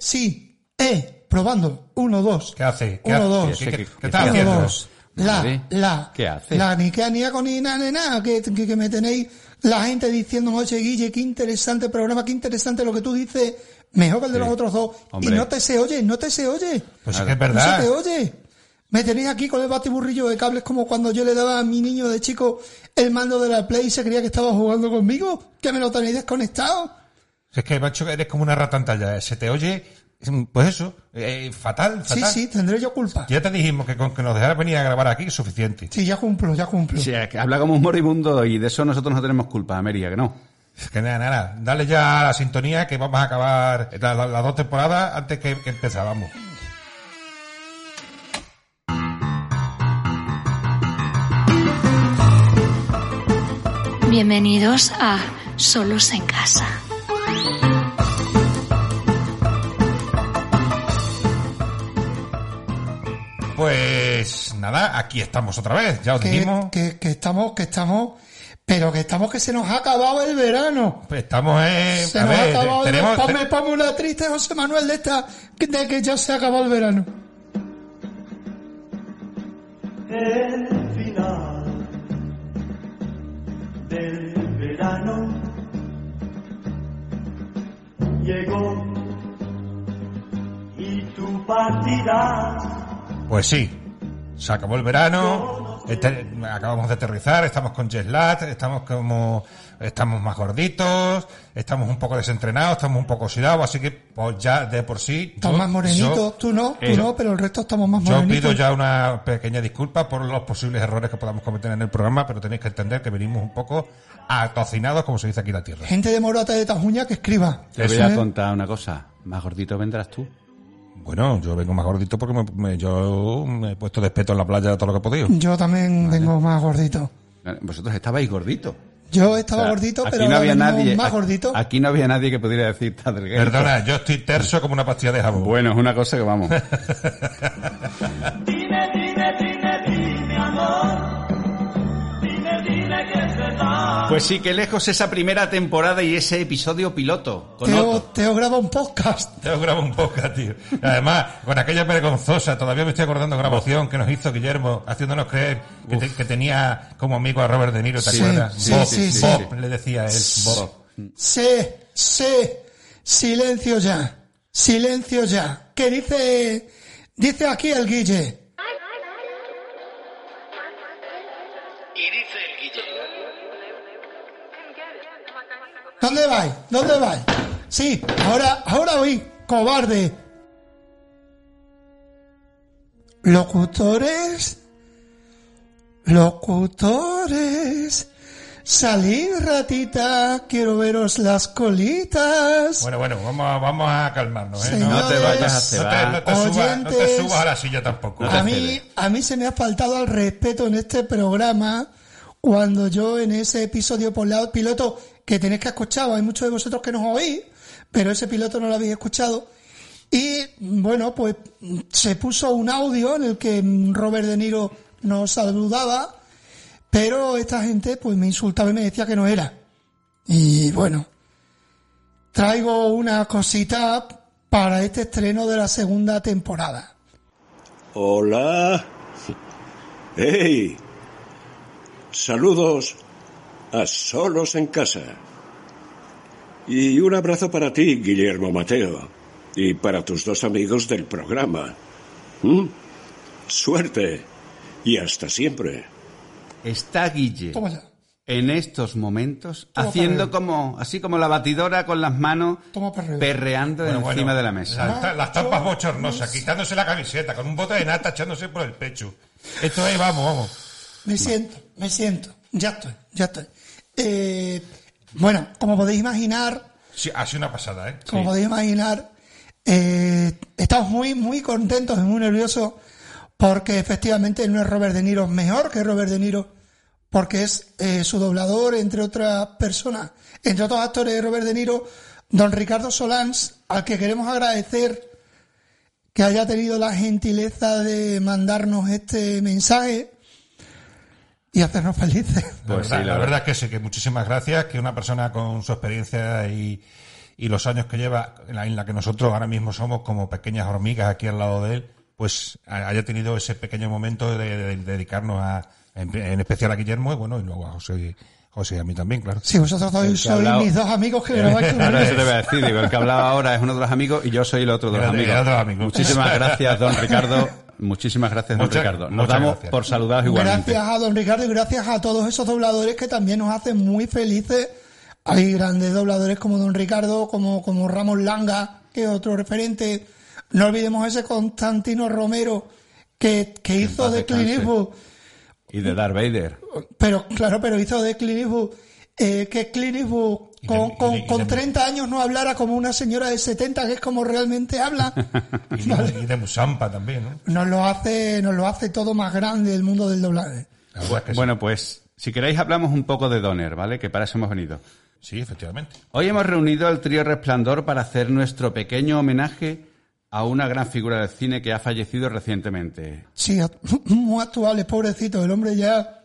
sí, eh, probando. Uno, dos. ¿Qué hace? ¿Qué Uno, hace? dos. ¿Qué, ¿Qué- qué- Uno, haciendo? dos. La, la. ¿Qué hace? La ni que ni con ni nada, ni nada. Que, que, que me tenéis la gente diciendo, oye, Guille, qué interesante programa, qué interesante lo que tú dices. Mejor que el de Sí. los otros dos. Hombre. Y no te se oye, no te se oye. Pues es que es No se verdad. te oye. Me tenéis aquí con el batiburrillo de cables como cuando yo le daba a mi niño de chico el mando de la Play y se creía que estaba jugando conmigo. Que me lo tenéis desconectado. Es que, macho, eres como una ratantalla. Se te oye, pues eso, eh, fatal, Sí, fatal. sí, tendré yo culpa. Ya te dijimos que con que nos dejaras venir a grabar aquí es suficiente. Sí, ya cumplo, ya cumplo. Sí, es que habla como un moribundo y de eso nosotros no tenemos culpa, América, que no. Que nada, nada. Dale ya a la sintonía que vamos a acabar la- la- las dos temporadas antes que, que empezábamos. Bienvenidos a Solos en Casa. Pues nada, aquí estamos otra vez. Ya os que, dijimos. que, que estamos, que estamos, pero que estamos que se nos ha acabado el verano. Estamos en. Se a nos ha acabado el tenemos. verano. Ponme, ponme una triste José Manuel de esta, de que ya se ha acabado el verano. el final del verano llegó y tú partirás. Pues sí, se acabó el verano, este- acabamos de aterrizar, estamos con jet lag, estamos como, estamos más gorditos, estamos un poco desentrenados, estamos un poco oxidados, así que pues ya de por sí. Estamos yo- más morenitos, yo- tú no, tú eh, no, pero el resto estamos más Yo morenitos. pido ya una pequeña disculpa por los posibles errores que podamos cometer en el programa, pero tenéis que entender que venimos un poco atocinados, como se dice aquí en la tierra. Gente de morata de Tajuña que escriba. Te voy a contar una cosa. Más gordito vendrás tú. Bueno, yo vengo más gordito porque me, me- yo me he puesto de espeto en la playa todo lo que he podido. Yo también vengo más gordito. Vosotros estabais gorditos. Yo estaba O sea, gordito, aquí pero no ahora nadie. más aquí- gordito. Aquí no había nadie que pudiera decir "Está delgadito". Perdona, yo estoy terso como una pastilla de jabón. Bueno, es una cosa que vamos. Dime, dime, dime, dime, amor. Pues sí, que lejos esa primera temporada y ese episodio piloto. Con Teo. Teo graba un podcast. Te grabo un podcast, tío. Además, con aquella vergonzosa, todavía me estoy acordando grabación que nos hizo Guillermo, haciéndonos creer que, te- que tenía como amigo a Robert De Niro, ¿te Sí, acuerdas? sí, Bob, sí, sí. Bob, le decía él, Bob. Sí, sí, silencio ya, silencio ya. ¿Qué dice, dice aquí el Guille? ¿Dónde vais? ¿Dónde vais? Sí, ahora, ahora oí, cobarde. Locutores, locutores, salid ratita, quiero veros las colitas. Bueno, bueno, vamos a, vamos a calmarnos, ¿eh? Señores, No te vayas a no, cebar. te, no te subas, no te Oyentes. subas a la silla tampoco. A mí, a mí se me ha faltado al respeto en este programa cuando yo en ese episodio por la- piloto que tenéis que escuchar, hay muchos de vosotros que nos oís, pero ese piloto no lo habéis escuchado. Y bueno, pues se puso un audio en el que Robert De Niro nos saludaba, pero esta gente pues me insultaba y me decía que no era. Y bueno, traigo una cosita para este estreno de la segunda temporada. Hola. ¡Hey! Saludos a Solos en Casa. Y un abrazo para ti, Guillermo Mateo. Y para tus dos amigos del programa. ¿Mm? Suerte. Y hasta siempre. Está Guille Toma ya. en estos momentos Toma haciendo como, así como la batidora con las manos, perreando Bueno, encima bueno, de la mesa. la- las tapas bochornosas, quitándose la camiseta, con un bote de nata echándose por el pecho. Esto es, vamos, vamos. Me siento, me siento. Ya estoy, ya estoy. Eh, bueno, como podéis imaginar, Sí, ha sido una pasada, ¿eh? como Sí. podéis imaginar, eh, estamos muy, muy contentos y muy nerviosos porque efectivamente no es Robert De Niro mejor que Robert De Niro porque es eh, su doblador, entre otras personas, entre otros actores de Robert De Niro, don Ricardo Solans, al que queremos agradecer que haya tenido la gentileza de mandarnos este mensaje y hacernos felices. La, Pues verdad, sí, la la verdad. verdad que sí, que muchísimas gracias, que una persona con su experiencia y, y los años que lleva en la, en la que nosotros ahora mismo somos como pequeñas hormigas aquí al lado de él, pues haya tenido ese pequeño momento de, de- de dedicarnos a, en, en especial a Guillermo y bueno, y luego a José, José y a mí también, claro. Si vosotros sois, mis dos amigos que grabáis con Ahora él. eso te voy a decir, digo, el que hablaba ahora es uno de los amigos y yo soy el otro de los amigos. Muchísimas gracias, don Ricardo. Muchísimas gracias, don Muchas- Ricardo. Nos damos gracias. por saludados igualmente. Gracias a don Ricardo y gracias a todos esos dobladores que también nos hacen muy felices. Hay grandes dobladores como don Ricardo, como, como Ramos Langa, que es otro referente. No olvidemos ese Constantino Romero que, que hizo de Clint. Eastwood. Y de Darth Vader. Pero, claro, pero hizo de Clint Eastwood, eh, que Clint Eastwood Con, y con, y de- con 30 años no hablara como una señora de 70, que es como realmente habla. Y, de- y de Musampa también, ¿no? nos lo hace, nos lo hace todo más grande el mundo del doblaje. La verdad es que sí. Bueno, pues, si queréis hablamos un poco de Donner, ¿vale? Que para eso hemos venido. Sí, efectivamente. Hoy hemos reunido al trío Resplandor para hacer nuestro pequeño homenaje a una gran figura del cine que ha fallecido recientemente. Sí, muy actuales, pobrecito. El hombre ya,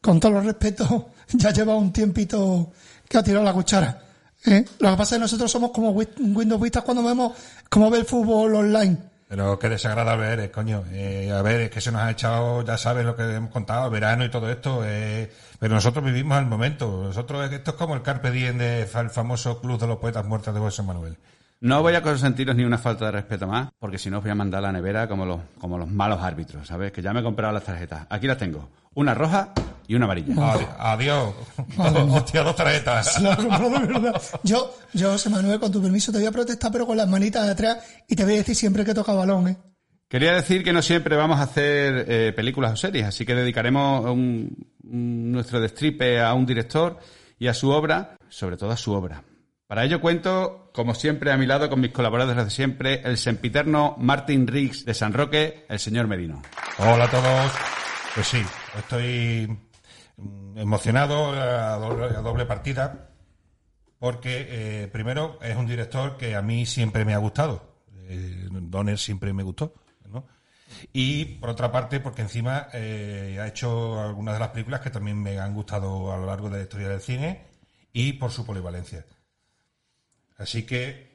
con todos los respetos, ya lleva un tiempito que ha tirado la cuchara. ¿eh? Lo que pasa es que nosotros somos como Wi- Windows Vistas cuando vemos cómo ve el fútbol online. Pero qué desagradable eres, coño. Eh, a ver, es que se nos ha echado, ya sabes lo que hemos contado, verano y todo esto. eh, pero nosotros vivimos el momento. Nosotros, esto es como el Carpe Diem de fa- el famoso Club de los Poetas Muertos de José Manuel. No voy a consentiros ni una falta de respeto más, porque si no os voy a mandar a la nevera como los, como los malos árbitros, ¿sabes? Que ya me he comprado las tarjetas. Aquí las tengo. Una roja y una amarilla. Adi- Adiós. Hostia, dos tarjetas. De verdad. Yo, yo, José Manuel, con tu permiso, te voy a protestar, pero con las manitas de atrás, y te voy a decir siempre que toca balón, ¿eh? Quería decir que no siempre vamos a hacer eh, películas o series, así que dedicaremos un- un- nuestro destripe a un director y a su obra, sobre todo a su obra. Para ello cuento, como siempre, a mi lado con mis colaboradores de siempre, el sempiterno Martin Riggs de San Roque, el señor Medino. Hola a todos. Pues sí, estoy emocionado a doble, a doble partida porque eh, primero es un director que a mí siempre me ha gustado. Eh, Donner siempre me gustó. Y por otra parte, porque encima eh, ha hecho algunas de las películas que también me han gustado a lo largo de la historia del cine y por su polivalencia. Así que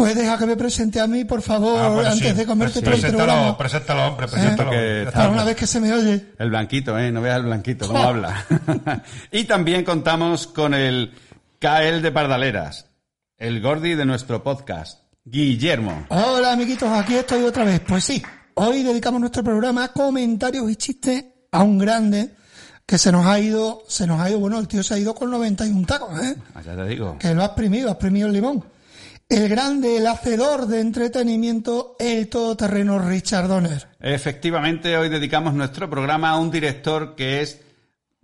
Pues deja que me presente a mí, por favor, Ah, bueno, antes sí. de comerte todo el Preséntalo, programa. preséntalo, hombre, preséntalo. Está- Para una vez que se me oye. El blanquito, ¿eh? No veas el blanquito, cómo habla. y también contamos con el Kael de Pardaleras, el Gordi de nuestro podcast, Guillermo. Hola amiguitos, aquí estoy otra vez. Pues sí, hoy dedicamos nuestro programa a comentarios y chistes a un grande que se nos ha ido, se nos ha ido, bueno, el tío se ha ido con 91 tacos, ¿eh? Allá te digo. Que lo has exprimido, has exprimido el limón. El grande, el hacedor de entretenimiento, el todoterreno Richard Donner. Efectivamente, hoy dedicamos nuestro programa a un director que es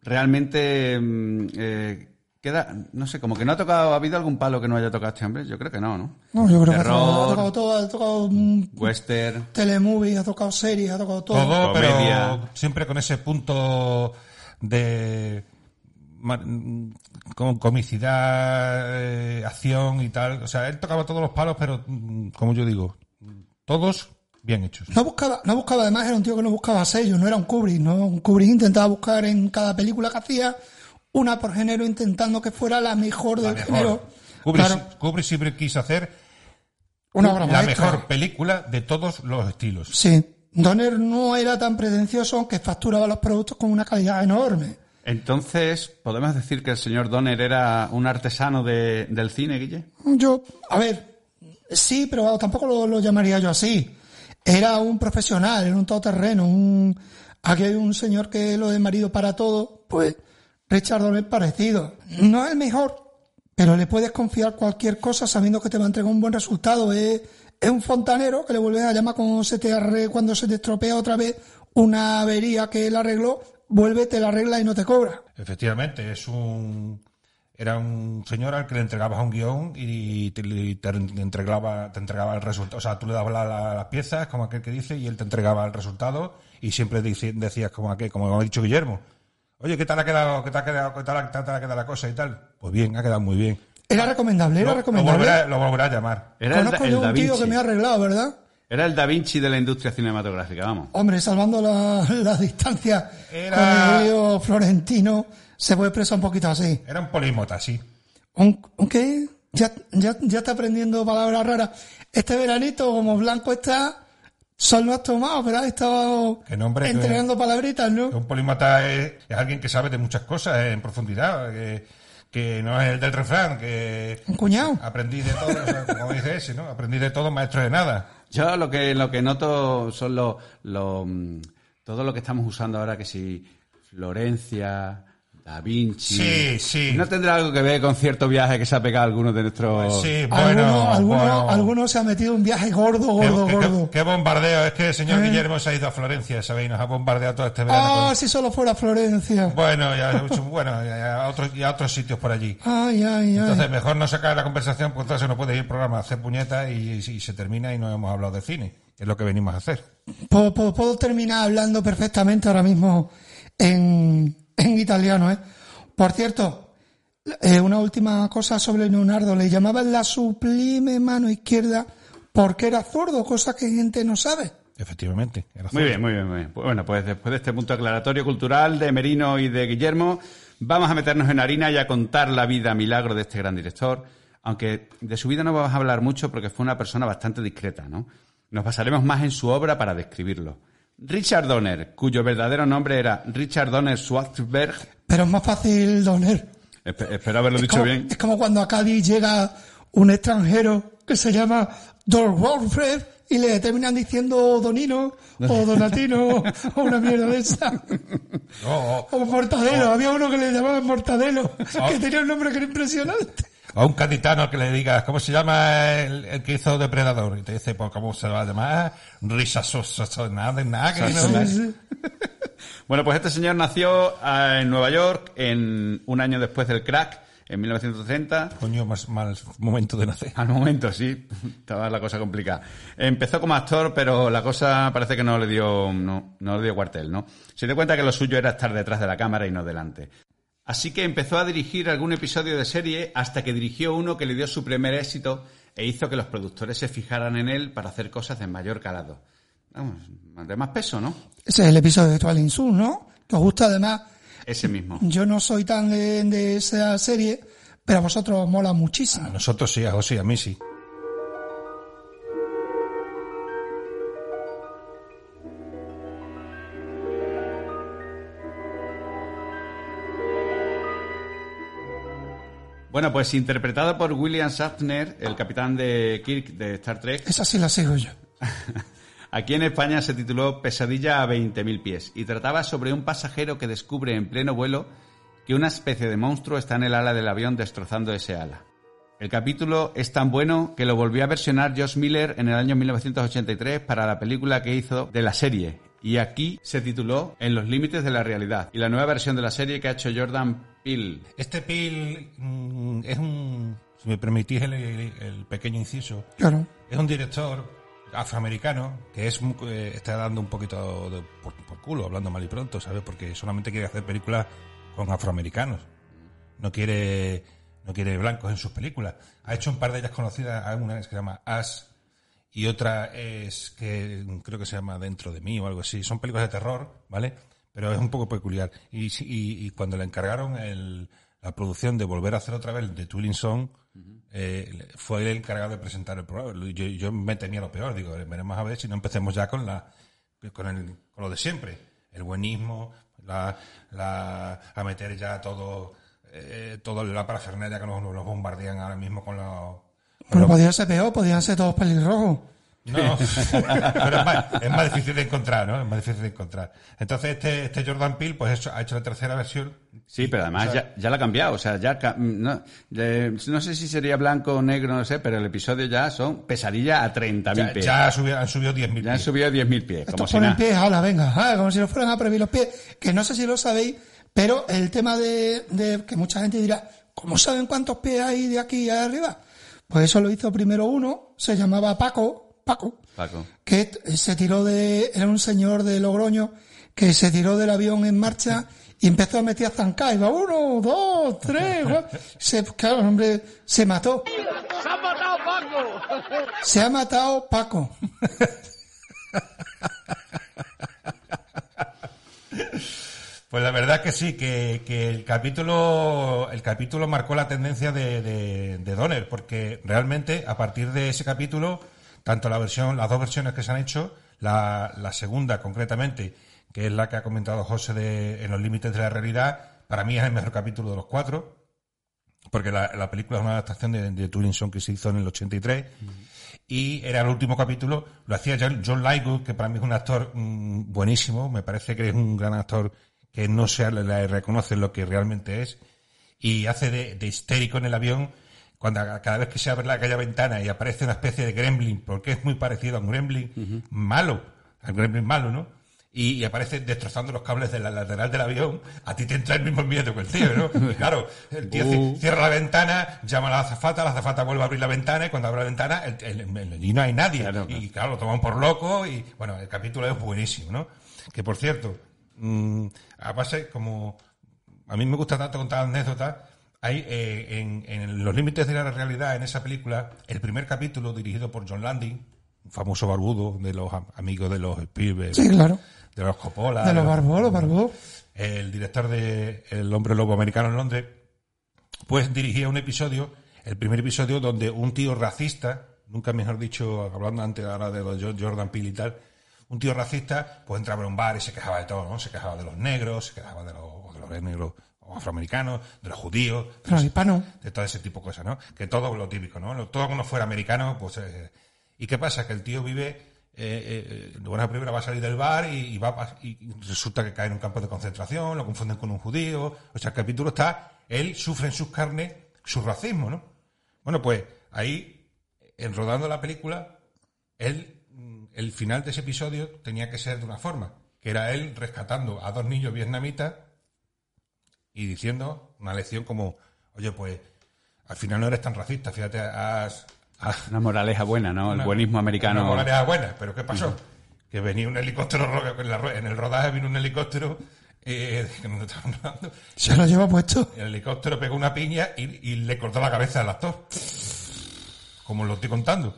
realmente... mm, eh, queda, no sé, como que no ha tocado, ¿ha habido algún palo que no haya tocado este hombre? Yo creo que no, ¿no? No, yo creo que ha Terror. tocado, ha tocado todo, ha tocado mm, Western, telemovies, ha tocado series, ha tocado todo. todo, Comedia. pero siempre con ese punto de con comicidad, eh, acción y tal. O sea, él tocaba todos los palos, pero mm, como yo digo, todos bien hechos. No buscaba, no buscaba, además era un tío que no buscaba sellos, no era un Kubrick, ¿no? Un Kubrick intentaba buscar en cada película que hacía una por género intentando que fuera la mejor La del mejor. género. Kubrick, Claro, Kubrick siempre quiso hacer una obra la maestra. mejor película de todos los estilos. Sí. Donner no era tan pretencioso, aunque facturaba los productos con una calidad enorme. Entonces, ¿podemos decir que el señor Donner era un artesano de- del cine, Guille? Yo, a ver, sí, pero tampoco lo, llamaría yo así. Era un profesional, era un todoterreno, un... Aquí hay un señor que lo de marido para todo, pues Richard Donner parecido. No es el mejor, pero le puedes confiar cualquier cosa sabiendo que te va a entregar un buen resultado. Es, es un fontanero que le vuelves a llamar cuando se te arre, cuando se te estropea otra vez una avería que él arregló, vuelve, te la arregla y no te cobra. Efectivamente, es un era un señor al que le entregabas un guion y te, te entregaba te entregaba el resultado. O sea, tú le dabas la- la- las piezas, como aquel que dice, y él te entregaba el resultado y siempre decías como aquel, como ha dicho Guillermo. Oye, ¿qué tal ha quedado, qué tal ha quedado, qué tal, ha- qué tal ha quedado la cosa y tal? Pues bien, ha quedado muy bien. Era recomendable, era Lo- lo, recomendable. volverá, lo volverá a llamar. Era el, Conozco el yo Da un tío que me ha arreglado, ¿verdad? Era el Da Vinci de la industria cinematográfica, vamos. Hombre, salvando la, la distancia Era- con Helio Florentino, se puede expresar un poquito así. Era un polímota, sí. ¿Un, un qué? Ya, ya, ya está aprendiendo palabras raras. Este veranito, como blanco está, sol no has tomado, pero has estado entregando palabritas, ¿no? Un polímata es, es alguien que sabe de muchas cosas eh, en profundidad, que, que no es el del refrán, que Un cuñado. aprendí de todo, o sea, como dice ese, ¿no? Aprendí de todo, maestro de nada. Yo lo que, lo que noto son los, los, mm, todo lo que estamos usando ahora, que si Florencia, Da Vinci. Sí, sí. ¿No tendrá algo que ver con cierto viaje que se ha pegado alguno de nuestros... Sí, alguno, bueno, alguno, bueno. alguno se ha metido un viaje gordo, Qué, gordo, qué- gordo. qué bombardeo, es que el señor Eh. Guillermo se ha ido a Florencia, ¿sabéis? Nos ha bombardeado todo este verano. Ah, con- si solo fuera Florencia. Bueno, ya, bueno, y a otros, y a otros sitios por allí. Ay, ay, ay. Entonces, mejor no sacar la conversación, porque entonces no puede ir el programa a hacer puñetas y, y se termina y no hemos hablado de cine, que es lo que venimos a hacer. Puedo, puedo- puedo terminar hablando perfectamente ahora mismo en, en italiano, ¿eh? Por cierto, eh, una última cosa sobre Leonardo. Le llamaban la sublime mano izquierda porque era zurdo, cosa que gente no sabe. Efectivamente. era Muy bien, muy bien, muy bien. Pues Bueno, pues después de este punto aclaratorio cultural de Merino y de Guillermo, vamos a meternos en harina y a contar la vida milagro de este gran director. Aunque de su vida no vamos a hablar mucho porque fue una persona bastante discreta, ¿no? Nos basaremos más en su obra para describirlo. Richard Donner, cuyo verdadero nombre era Richard Donner Schwartzberg. Pero es más fácil, Doner. Espe- espero haberlo Es dicho como, bien. es como cuando a Cádiz llega un extranjero que se llama Don Wolfred y le terminan diciendo Donino o Donatino o una mierda de esa. O, O Mortadelo, había uno que le llamaban Mortadelo, que tenía un nombre que era impresionante. O a un gaditano que le digas, ¿cómo se llama el, el que hizo Depredador? Y te dice, pues, ¿cómo se va a llamar? Nada, nada. Bueno, pues este señor nació eh, en Nueva York en un año después del crack, en 1930. Coño, más mal momento de nacer. Al momento, sí. Estaba la cosa complicada. Empezó como actor, pero la cosa parece que no le dio, no, no le dio cuartel, ¿no? Se dio cuenta que lo suyo era estar detrás de la cámara y no delante. Así que empezó a dirigir algún episodio de serie hasta que dirigió uno que le dio su primer éxito e hizo que los productores se fijaran en él para hacer cosas de mayor calado. Vamos, de más peso, ¿no? Ese es el episodio de Twilight Zone, ¿no? Que os gusta además. Ese mismo. Yo no soy tan de, de esa serie, pero a vosotros os mola A muchísimo. nosotros sí, a José y a mí sí. Bueno, pues interpretado por William Shatner, el capitán de Kirk de Star Trek, Esa sí la sigo yo. Aquí en España se tituló Pesadilla a 20.000 pies y trataba sobre un pasajero que descubre en pleno vuelo que una especie de monstruo está en el ala del avión destrozando ese ala. El capítulo es tan bueno que lo volvió a versionar Josh Miller en el año 1983 para la película que hizo de la serie y aquí se tituló En los límites de la realidad y la nueva versión de la serie que ha hecho Jordan Peele. Este Pil mm, es un, si me permitís el, el pequeño inciso, Claro. es un director afroamericano que es eh, está dando un poquito de, por, por culo, hablando mal y pronto, ¿sabes? Porque solamente quiere hacer películas con afroamericanos. No quiere no quiere blancos en sus películas. Ha hecho un par de ellas conocidas, una que se llama As y otra es que creo que se llama Dentro de mí o algo así. Son películas de terror, ¿vale? Pero es un poco peculiar. Y, y, y cuando le encargaron el- la producción de volver a hacer otra vez de Twilling Song, eh, fue el encargado de presentar el programa. Yo, yo me temía lo peor, digo, veremos a ver si no empecemos ya con la con, el, con lo de siempre. El buenismo, la, la, a meter ya todo, eh, todo la parafernalia que nos, nos bombardean ahora mismo con los... Pero podía ser peor, podían ser todos pelirrojos. No, pero es más, es más difícil de encontrar, ¿no? Es más difícil de encontrar. Entonces este, este Jordan Peele, pues eso, ha hecho la tercera versión. Sí, pero además O sea, ya, ya la ha cambiado. O sea, ya no, eh, no sé si sería blanco o negro, no sé, pero el episodio ya son pesadilla a 30.000 Ya, pies. ya ha subido, han subido 10.000 Ya han pies. subido 10.000 pies. Como Estos si ponen pies, ala, venga, ah, como si nos fueran a prohibir los pies. Que no sé si lo sabéis, pero el tema de, de que mucha gente dirá, ¿cómo saben cuántos pies hay de aquí a arriba? Pues eso lo hizo primero uno, se llamaba Paco, Paco, Paco. que se tiró de, era un señor de Logroño, que se tiró del avión en marcha y empezó a meter a zancar, iba uno, dos, tres, cuatro. se, claro, el hombre se mató. ¡Se ha matado Paco! Se ha matado Paco. Pues la verdad que sí, que, el capítulo el capítulo marcó la tendencia de, de, de Donner, porque realmente a partir de ese capítulo, tanto la versión, las dos versiones que se han hecho, la, la segunda concretamente, que es la que ha comentado José de En los límites de la realidad, para mí es el mejor capítulo de los cuatro, porque la, la película es una adaptación de, de que se hizo en el 83 y era el último capítulo, lo hacía John, John Lightwood, que para mí es un actor mm, buenísimo, me parece que es un gran actor que no se le, reconoce lo que realmente es, y hace de, de histérico en el avión cuando cada vez que se abre la aquella ventana y aparece una especie de gremlin, porque es muy parecido a un gremlin malo, al gremlin malo, ¿no? Y, y aparece destrozando los cables de la lateral del avión, a ti te entra el mismo miedo que el tío, ¿no? Y claro, el tío Uh. cierra la ventana, llama a la azafata, la azafata vuelve a abrir la ventana y cuando abre la ventana el, el- el- y no hay nadie. Claro, y claro, lo toman por loco y bueno, el capítulo es buenísimo, ¿no? Que por cierto, mm, a base como a mí me gusta tanto contar anécdotas. Hay eh, en, en los límites de la realidad en esa película el primer capítulo dirigido por John Landing, un famoso barbudo de los am- amigos de los Spielberg, Sí, claro. de los Coppola, De los barbos, los barbos. el director de El hombre lobo americano en Londres, pues dirigía un episodio, el primer episodio donde un tío racista, nunca mejor dicho, hablando antes ahora de los Jo- Jordan Peele y tal, un tío racista, pues entraba en un bar y se quejaba de todo, ¿no? Se quejaba de los negros, se quejaba de los, de los negros o afroamericanos, de los judíos, De los hispanos. de todo ese tipo de cosas, ¿no? Que todo lo típico, ¿no? Lo- Todo como fuera americano, pues... eh, ¿Y qué pasa? Que el tío vive... Eh, eh, bueno, primero va a salir del bar y, y va a- y resulta que cae en un campo de concentración, lo confunden con un judío. O sea, el capítulo está... Él sufre en sus carnes su racismo, ¿no? Bueno, pues ahí, en rodando la película, él, el final de ese episodio tenía que ser de una forma, que era él rescatando a dos niños vietnamitas y diciendo una lección como, oye, pues al final no eres tan racista, fíjate, has... has- Una moraleja buena, ¿no? El una- buenismo americano. Una moraleja buena, pero ¿qué pasó? Que venía un helicóptero, ro- en, la ro- en el rodaje vino un helicóptero, eh, que no estaban hablando, Se lo lleva puesto. el helicóptero pegó una piña y, y le cortó la cabeza al actor. Como lo estoy contando.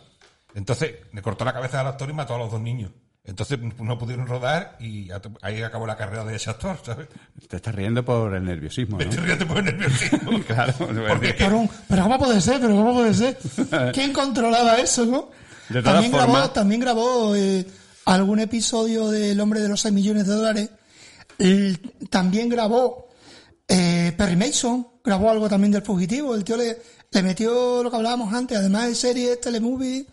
Entonces, le cortó la cabeza al actor y mató a los dos niños. Entonces no pudieron rodar y ahí acabó la carrera de ese actor, ¿sabes? Te estás riendo por el nerviosismo, estoy riendo por el nerviosismo. Claro, Porque Pero, ¿cómo puede ser? ¿Pero cómo puede ser? ¿Quién controlaba eso, no? De todas también grabó, también grabó eh, algún episodio del Hombre de los 6 millones de dólares. También grabó eh, Perry Mason, grabó algo también del fugitivo. El tío le, le metió lo que hablábamos antes, además de series, telemovies,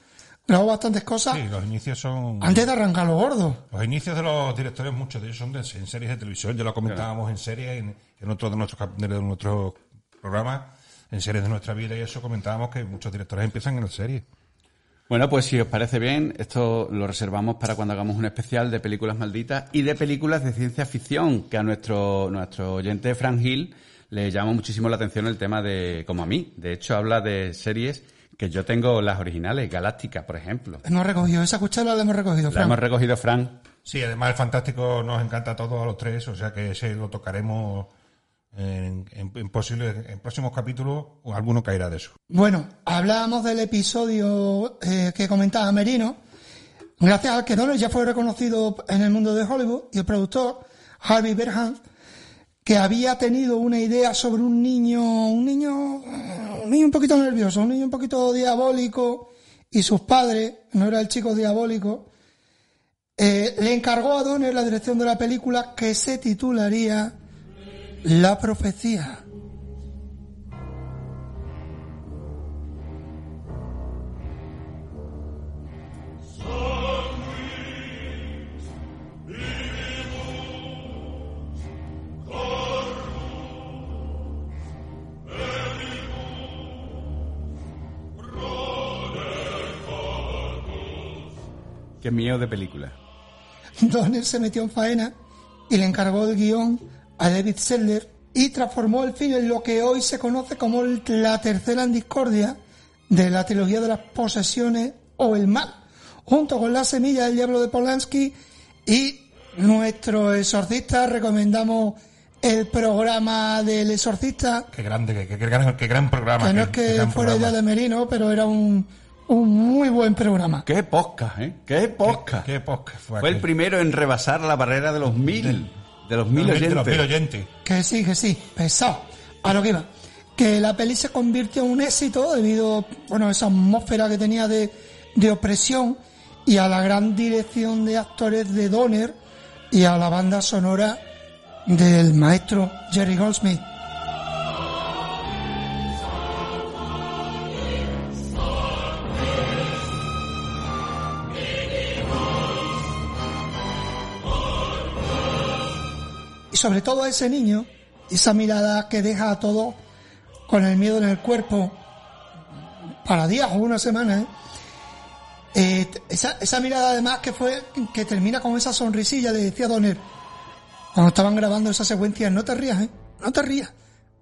grabó bastantes cosas Sí, los inicios son... antes de arrancar los gordos. Los inicios de los directores, muchos de ellos son de- en series de televisión. Ya lo comentábamos en series, en, en otro de nuestros, de nuestros programas, en series de nuestra vida y eso comentábamos que muchos directores empiezan en las series. Bueno, pues si os parece bien, esto lo reservamos para cuando hagamos un especial de películas malditas y de películas de ciencia ficción, que a nuestro, nuestro oyente Frank Hill le llama muchísimo la atención el tema de, como a mí. De hecho, habla de series que yo tengo las originales, Galáctica, por ejemplo. Hemos recogido esa cuchara, la hemos recogido, La Fran. hemos recogido, Frank. Sí, además el Fantástico nos encanta a todos a los tres, o sea que ese lo tocaremos en, en, en posibles, en próximos capítulos, o alguno caerá de eso. Bueno, hablábamos del episodio eh, que comentaba Merino. Gracias al que Donner ya fue reconocido en el mundo de Hollywood y el productor Harvey Berham, que había tenido una idea sobre un niño, un niño, un niño un poquito nervioso, un niño un poquito diabólico y sus padres, no era el chico diabólico, eh, le encargó a Donner la dirección de la película que se titularía La profecía. Que es mío de película. Donner se metió en faena y le encargó el guion a David Selder y transformó el film en lo que hoy se conoce como el- la tercera en discordia de la trilogía de las posesiones o el mal, junto con La semilla del diablo de Polanski y nuestro exorcista. Recomendamos el programa del exorcista, Qué grande, qué, qué- qué gran, qué gran programa. que no qué- es qué que fuera programa. idea de Merino, pero era un, un muy buen programa. ¡Qué podcast, eh! ¡Qué podcast! ¿Qué podcast fue Fue el primero en rebasar la barrera de los mil. De los mil los oyentes. mil oyentes. Que sí, que sí, pesado. A lo que iba. Que la peli se convirtió en un éxito debido, bueno, a esa atmósfera que tenía de, de opresión y a la gran dirección de actores de Donner y a la banda sonora del maestro Jerry Goldsmith. Sobre todo a ese niño, esa mirada que deja a todos con el miedo en el cuerpo para días o una semana, ¿eh? Eh, esa, esa mirada además que fue que termina con esa sonrisilla le decía Donner cuando estaban grabando esa secuencia no te rías ¿eh? no te rías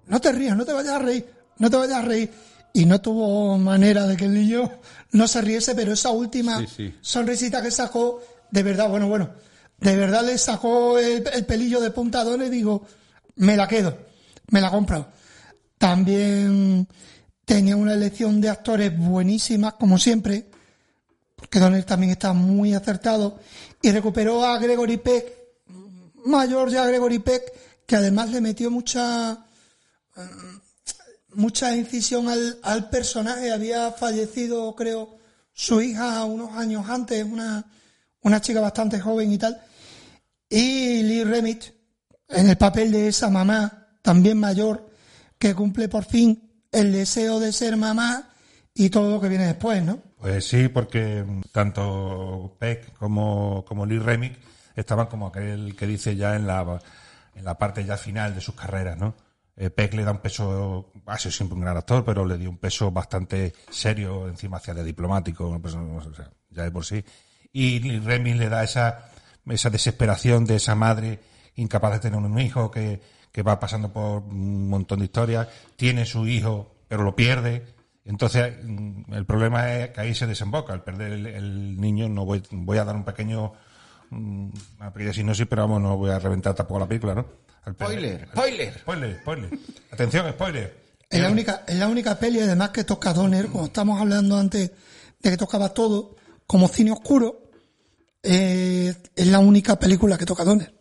no te rías no te vayas a reír no te vayas a reír y no tuvo manera de que el niño no se riese pero esa última Sí, sí. sonrisita que sacó de verdad bueno bueno de verdad le sacó el, el pelillo de punta a Donner y digo me la quedo me la compro también tenía una elección de actores buenísimas como siempre porque Donner también está muy acertado y recuperó a Gregory Peck, mayor ya Gregory Peck, que además le metió mucha mm, mucha incisión al, al personaje. Había fallecido, creo, su hija unos años antes, una, una chica bastante joven y tal. Y Lee Remit, en el papel de esa mamá, también mayor, que cumple por fin el deseo de ser mamá y todo lo que viene después, ¿no? Pues sí, porque tanto Peck como, como Lee Remick estaban como aquel que dice ya en la, en la parte ya final de sus carreras, ¿no? Eh, Peck le da un peso, ha sido siempre un gran actor, pero le dio un peso bastante serio, encima hacia de diplomático, o sea, ya de por sí. Y Remick le da esa, esa desesperación de esa madre incapaz de tener un hijo que, que va pasando por un montón de historias, tiene su hijo, pero lo pierde, entonces, mm, el problema es que ahí se desemboca. Al perder el, el niño, no voy, voy a dar un pequeño, mm, una pequeña sinopsis, pero vamos, no voy a reventar tampoco la película, ¿no? Al perder- Spoiler, spoiler. Spoiler, spoiler. Atención, spoiler. Es la única, es la única peli además que toca Donner, como estamos hablando antes de que tocaba todo, como cine oscuro, eh, es la única película que toca Donner.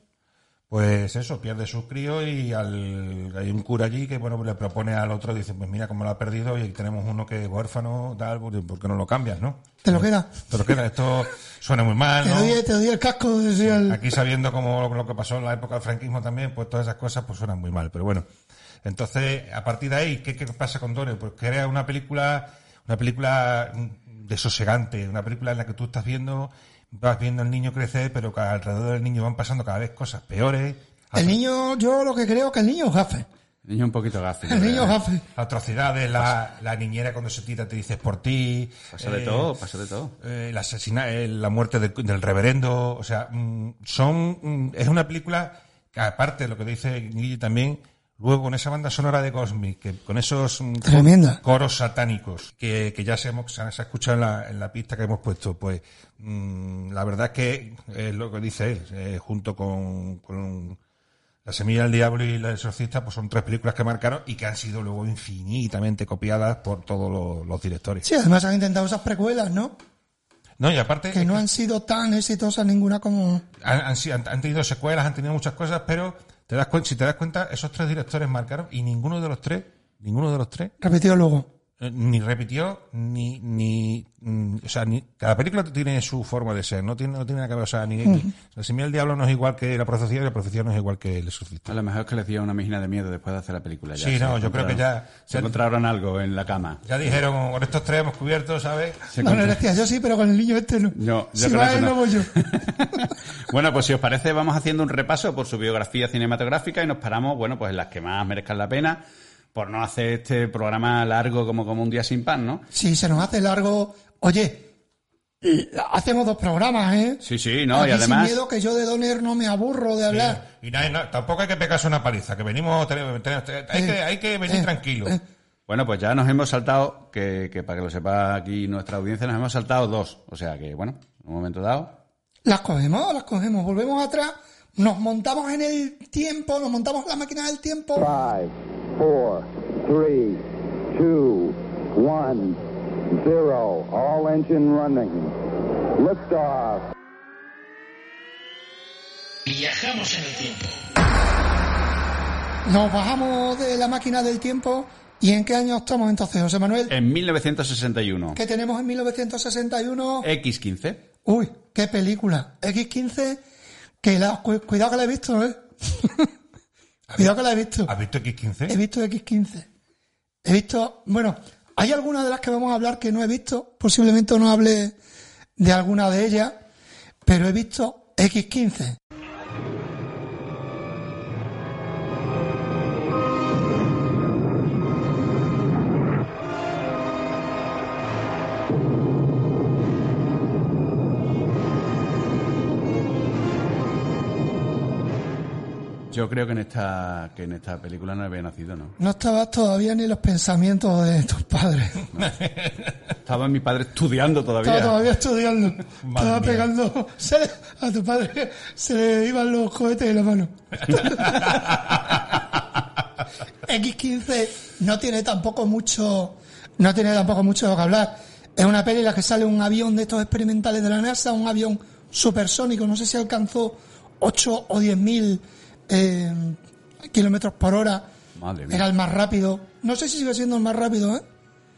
Pues eso, pierde su crío y al, hay un cura allí que, bueno, le propone al otro, dice, pues mira cómo lo ha perdido y aquí tenemos uno que es huérfano, tal, pues, ¿por qué no lo cambias, no? ¿Te lo queda? Pero queda, esto suena muy mal, Te ¿no? doy, te doy el casco, el- Aquí sabiendo como lo que pasó en la época del franquismo también, pues todas esas cosas pues suenan muy mal, pero bueno. Entonces, a partir de ahí, ¿qué, qué pasa con Donner? Pues crea una película, una película mm, desosegante, una película en la que tú estás viendo, vas viendo al niño crecer, pero que alrededor del niño van pasando cada vez cosas peores, El niño, yo lo que creo que el niño es gafe. El niño un poquito gafe. El niño es gafe. atrocidades, la, la niñera cuando se tira te dices por ti. Pasa de eh, todo, pasa de todo. eh, el asesina, eh, la muerte del, del reverendo, o sea, mm, son, mm, es una película que aparte de lo que dice Guille también, luego con esa banda sonora de Cosmic, que con esos mm, Tremenda. coros satánicos que, que ya se, hemos, se ha escuchado en la, en la pista que hemos puesto, pues mm, la verdad es que es lo que dice él, eh, junto con, con La semilla del diablo y La exorcista, pues son tres películas que marcaron y que han sido luego infinitamente copiadas por todos los, los directores. Sí, además han intentado esas precuelas, ¿no? No, y aparte Que no han sido tan exitosas ninguna como... han tenido secuelas, han tenido muchas cosas, pero si te das cuenta, esos tres directores marcaron y ninguno de los tres, ninguno de los tres, Repetido luego. Eh, ni repitió, ni, ni, mm, o sea, ni, cada película tiene su forma de ser, no tiene, no tiene nada que ver, o sea, ni, ni- La semilla del diablo no es igual que la profecía y la profecía no es igual que el exorcista. A lo mejor es que les dio una mijina de miedo después de hacer la película. Ya Sí, se no, yo creo que encontraron- ya- Se ya- encontraron algo en la cama. Ya dijeron, con estos tres hemos cubierto, ¿sabes? Se No, no, encontraron- decía, yo sí, pero con el niño este no. No, yo si creo va que él, no. no voy yo. bueno, pues si os parece, vamos haciendo un repaso por su biografía cinematográfica y nos paramos, bueno, pues en las que más merezcan la pena, por no hacer este programa largo como, como un día sin pan, ¿no? Si se nos hace largo... Oye, y hacemos dos programas, ¿eh? Sí, sí, no, Aquí y además... sin miedo que yo de Donner no me aburro de hablar. Y nada, nada, tampoco hay que pegarse una paliza, que venimos, tenemos- tenemos- hay, que, hay que venir eh, tranquilo. eh. Bueno, pues ya nos hemos saltado, que, que para que lo sepa aquí nuestra audiencia, nos hemos saltado dos. O sea que, bueno, en un momento dado, Las cogemos, las cogemos, volvemos atrás, nos montamos en el tiempo, nos montamos en la máquina del tiempo. Five, four, three, two, one, zero. All engine running. Liftoff. Viajamos en el tiempo. Nos bajamos de la máquina del tiempo. ¿Y en qué año estamos entonces, José Manuel? En 1961. ¿Qué tenemos en 1961? X15. Uy, qué película. X15, que la, cu- cuidado que la he visto, ¿eh? cuidado que la he visto. ¿Has visto He X15? visto X15. He visto, bueno, hay algunas de las que vamos a hablar que no he visto. Posiblemente no hable de alguna de ellas, pero he visto X15. Yo creo que en esta que en esta película no había nacido, ¿no? No estabas todavía ni los pensamientos de tus padres. Estaba mi padre estudiando todavía. Estaba todavía estudiando. Madre Estaba mía. pegando. se le- a tu padre se le iban los cohetes en la mano. X15 no tiene tampoco mucho. No tiene tampoco mucho de lo que hablar. Es una peli en la que sale un avión de estos experimentales de la NASA, un avión supersónico, no sé si alcanzó 8 o 10 mil eh, kilómetros por hora. Madre mía. Era el más rápido. No sé si sigue siendo el más rápido, ¿eh?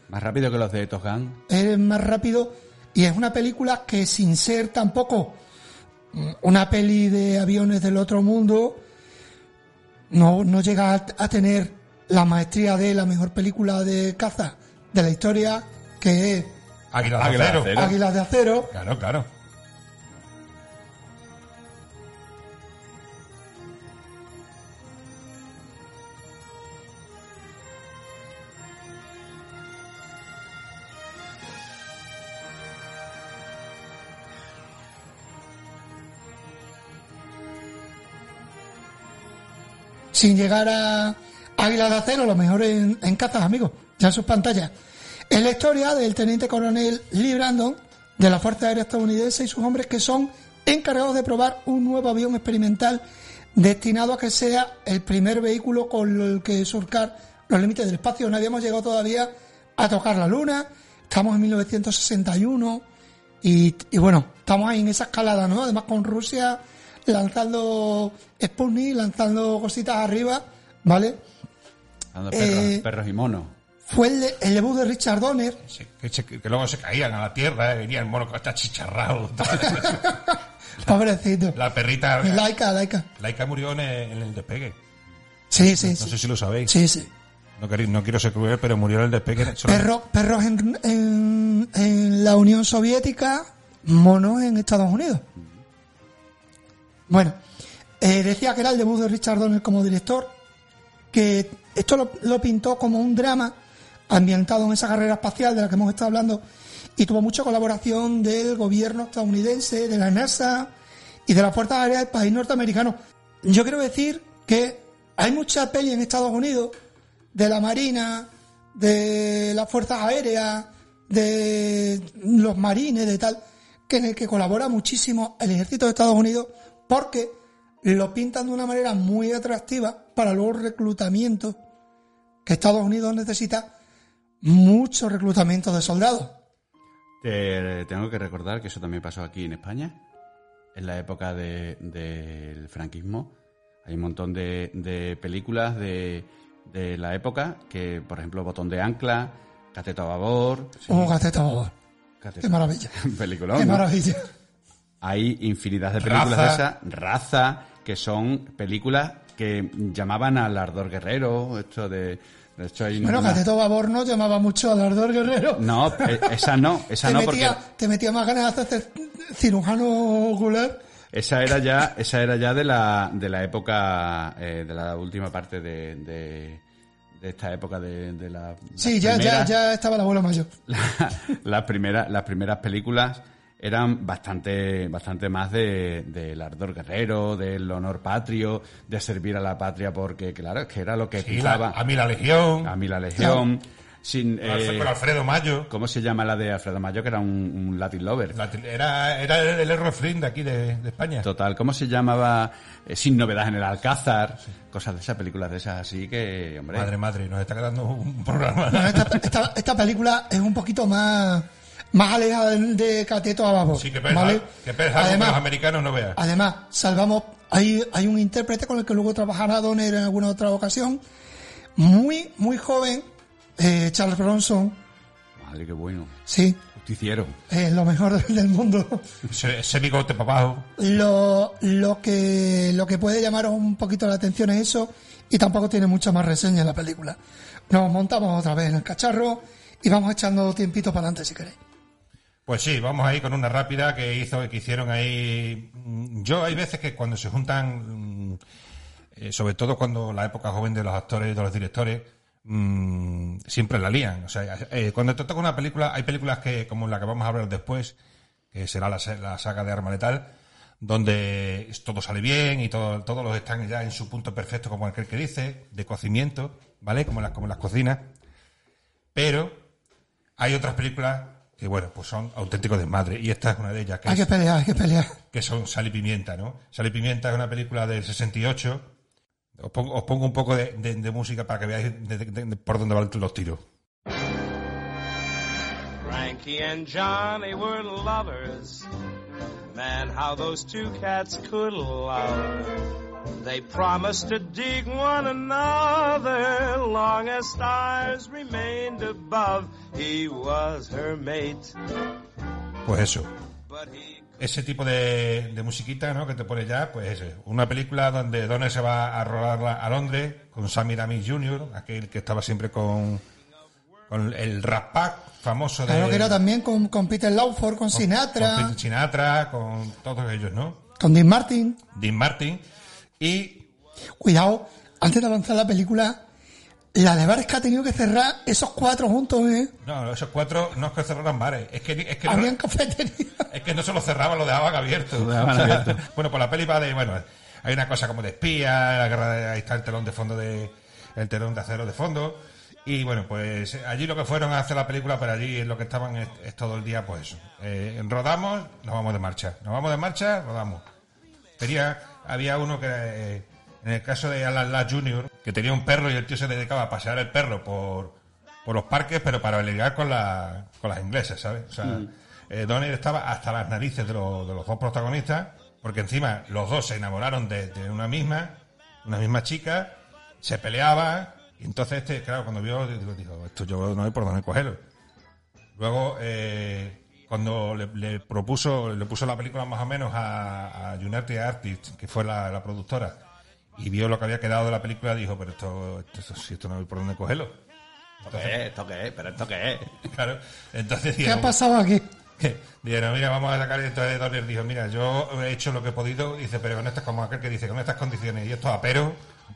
Más rápido que los de Top Gun. es más rápido y es una película que sin ser tampoco una peli de aviones del otro mundo no, no llega a, a tener la maestría de la mejor película de caza de la historia que es Águila de acero. Águilas de Acero Claro, claro. Sin llegar a Águilas de Acero, lo mejor en, en cazas, amigos, ya en sus pantallas. Es la historia del teniente coronel Lee Brandon de la Fuerza Aérea Estadounidense y sus hombres que son encargados de probar un nuevo avión experimental destinado a que sea el primer vehículo con el que surcar los límites del espacio. No habíamos llegado todavía a tocar la Luna, estamos en 1961 y, y bueno, estamos ahí en esa escalada, ¿no? Además con Rusia lanzando Sputnik, lanzando cositas arriba, ¿vale? Dando perros, Eh, perros y monos. Fue el, de- el debut de Richard Donner, Sí, que, se- que luego se caían a la tierra, eh, venía el mono que está chicharrado. pobrecito. la perrita. Laika, Laika. Laika murió en el, en el despegue. Sí, sí, No sí. sé si lo sabéis. Sí, sí. No, no quiero ser cruel, pero murió en el despegue. Perro- perros en, en, en la Unión Soviética, monos en Estados Unidos. Bueno, eh, decía que era el debut de Richard Donner como director, que esto lo, pintó como un drama ambientado en esa carrera espacial de la que hemos estado hablando y tuvo mucha colaboración del gobierno estadounidense, de la NASA y de las Fuerzas Aéreas del país norteamericano. Yo quiero decir que hay mucha peli en Estados Unidos de la Marina, de las Fuerzas Aéreas, de los marines, de tal, que en el que colabora muchísimo el ejército de Estados Unidos porque lo pintan de una manera muy atractiva para luego el reclutamiento que Estados Unidos necesita mucho reclutamiento de soldados. Te tengo que recordar que eso también pasó aquí en España, en la época de- del franquismo. Hay un montón de, de películas de, la época que, por ejemplo, Botón de Ancla, Cateto a Babor. Un gateta bobo. Cateto- Qué maravilla. Peliculón, Qué ¿no? Hay infinidad de películas Raza. de esas, raza, que son películas que llamaban al ardor guerrero, esto de... De hecho, hay Bueno, Cateto Babor no llamaba mucho al ardor guerrero. No, eh, esa no, esa te, no, metía, porque te metía más ganas de hacer cirujano ocular. esa era ya, esa era ya de la, de la época, eh, de la última parte de, de, de esta época de, de la. Sí, ya, ya, ya estaba el abuelo mayor. la- las primeras, las primeras películas eran bastante, bastante más de, del ardor guerrero, del honor patrio, de servir a la patria, porque claro, es que era lo que Sí, pintaba la- a mí la Legión. a mí la legión. Sin, Alfredo- eh, con Alfredo Mayo. ¿Cómo se llama la de Alfredo Mayo? Que era un, un Latin lover. Era, era el, el Errol Flynn de aquí de, de España. Total, ¿cómo se llamaba? Eh, Sin novedad en el Alcázar. Cosas de esas, películas de esas así que, hombre. Madre, madre, nos está quedando un programa. Bueno, esta, esta, esta película es un poquito más... más alejada de, de Cateto a Babo. Sí, que pesa, ¿vale? que pesa que además, los americanos no vean. además, salvamos, hay, hay un intérprete con el que luego trabajará Donner en alguna otra ocasión, muy, muy joven, eh, Charles Bronson, Madre, qué bueno. sí, Justiciero. es lo mejor del mundo. Ese, ese bigote para abajo. Lo, lo que lo que puede llamaros un poquito la atención es eso y tampoco tiene mucha más reseña en la película. Nos montamos otra vez en el cacharro y vamos echando tiempito para adelante si queréis. Pues sí, vamos ahí con una rápida que hizo, que hicieron ahí. mm, Yo hay veces que cuando se juntan, mm, eh, sobre todo cuando la época joven de los actores y de los directores, mm, siempre la lían. O sea, eh, cuando te toca una película, hay películas que, como la que vamos a hablar después, que será la, la saga de Arma Letal, donde todo sale bien y todo, todos los están ya en su punto perfecto, como aquel que dice, de cocimiento, ¿vale? Como las, como las cocinas. Pero hay otras películas que, bueno, pues son auténticos desmadre. Y esta es una de ellas, que, Hay que es- pelear, hay que pelear. que son Sal y Pimienta, ¿no? Sal y Pimienta es una película del 68. Os pongo, os pongo un poco de, de- de música para que veáis de- de- de- por dónde van los tiros. Frankie and Johnny were lovers. Man, how those two cats could love. They promised to dig one another long as stars remained above. He was her mate, Pues eso. but he Ese tipo de, de musiquita, ¿no? Que te pone ya, pues ese. Una película donde Donner se va a rodar a Londres con Sammy Davis Jr., aquel que estaba siempre con, con el rap pack famoso de... Claro que era también con, con Peter Lawford, con Sinatra, Con con, Peter Sinatra, con todos ellos, ¿no? Dean Martin. Dean Martin. Y Cuidado, antes de avanzar la película, la de bares que ha tenido que cerrar esos cuatro juntos, ¿eh? No, esos cuatro no es que cerraran bares, es que, es que, no, Habían cafetería. es que no se lo cerraban, lo dejaban abierto. Lo dejaban abierto. bueno, pues la peli va de, bueno, hay una cosa como de espía, la guerra de, ahí está el telón de fondo de, el telón de acero de fondo. Y bueno, pues allí lo que fueron a hacer la película, pero allí lo que estaban es, es todo el día, pues eso. Eh, rodamos, nos vamos de marcha. Nos vamos de marcha, rodamos. Tenía, había uno que, eh, en el caso de Alan Ladd Jr., que tenía un perro y el tío se dedicaba a pasear el perro por, por los parques, pero para lidiar con, la, con las inglesas, ¿sabes? O sea, eh, Donner estaba hasta las narices de, los- de los dos protagonistas, porque encima los dos se enamoraron de, de una misma, una misma chica, se peleaban, y entonces este, claro, cuando vio, digo, esto yo no hay por dónde cogerlo. Luego, eh, cuando le, le propuso, le puso la película más o menos a, a United Artists, que fue la, la productora, y vio lo que había quedado de la película, dijo, pero esto, esto, si esto no hay por dónde cogerlo. ¿Esto qué es? ¿Esto qué es? ¿Pero esto qué es? Claro. Entonces ¿Qué ha pasado aquí? dijeron, mira, vamos a sacar esto de Donner. Dijo, mira, yo he hecho lo que he podido. Dice, pero con estas, como aquel que dice, con estas condiciones y esto a pero,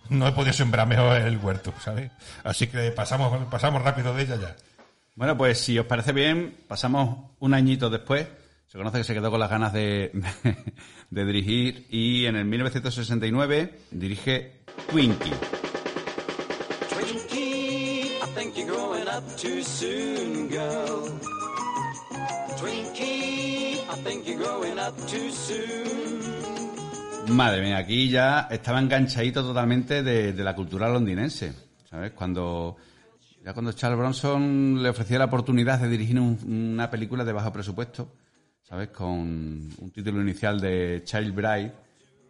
no he podido sembrar mejor el huerto, ¿sabes? Así que pasamos, pasamos rápido de ella ya. Bueno, pues si os parece bien, pasamos un añito después. Se conoce que se quedó con las ganas de, de dirigir y en el 1969 dirige Twinkie. Twinkie, I think you're growing up too soon, girl. Twinkie, I think you're growing up too soon. Madre mía, aquí ya estaba enganchadito totalmente de, de la cultura londinense, ¿sabes? Cuando ya cuando Charles Bronson le ofrecía la oportunidad de dirigir un- una película de bajo presupuesto, ¿sabes? Con un título inicial de Child Bride,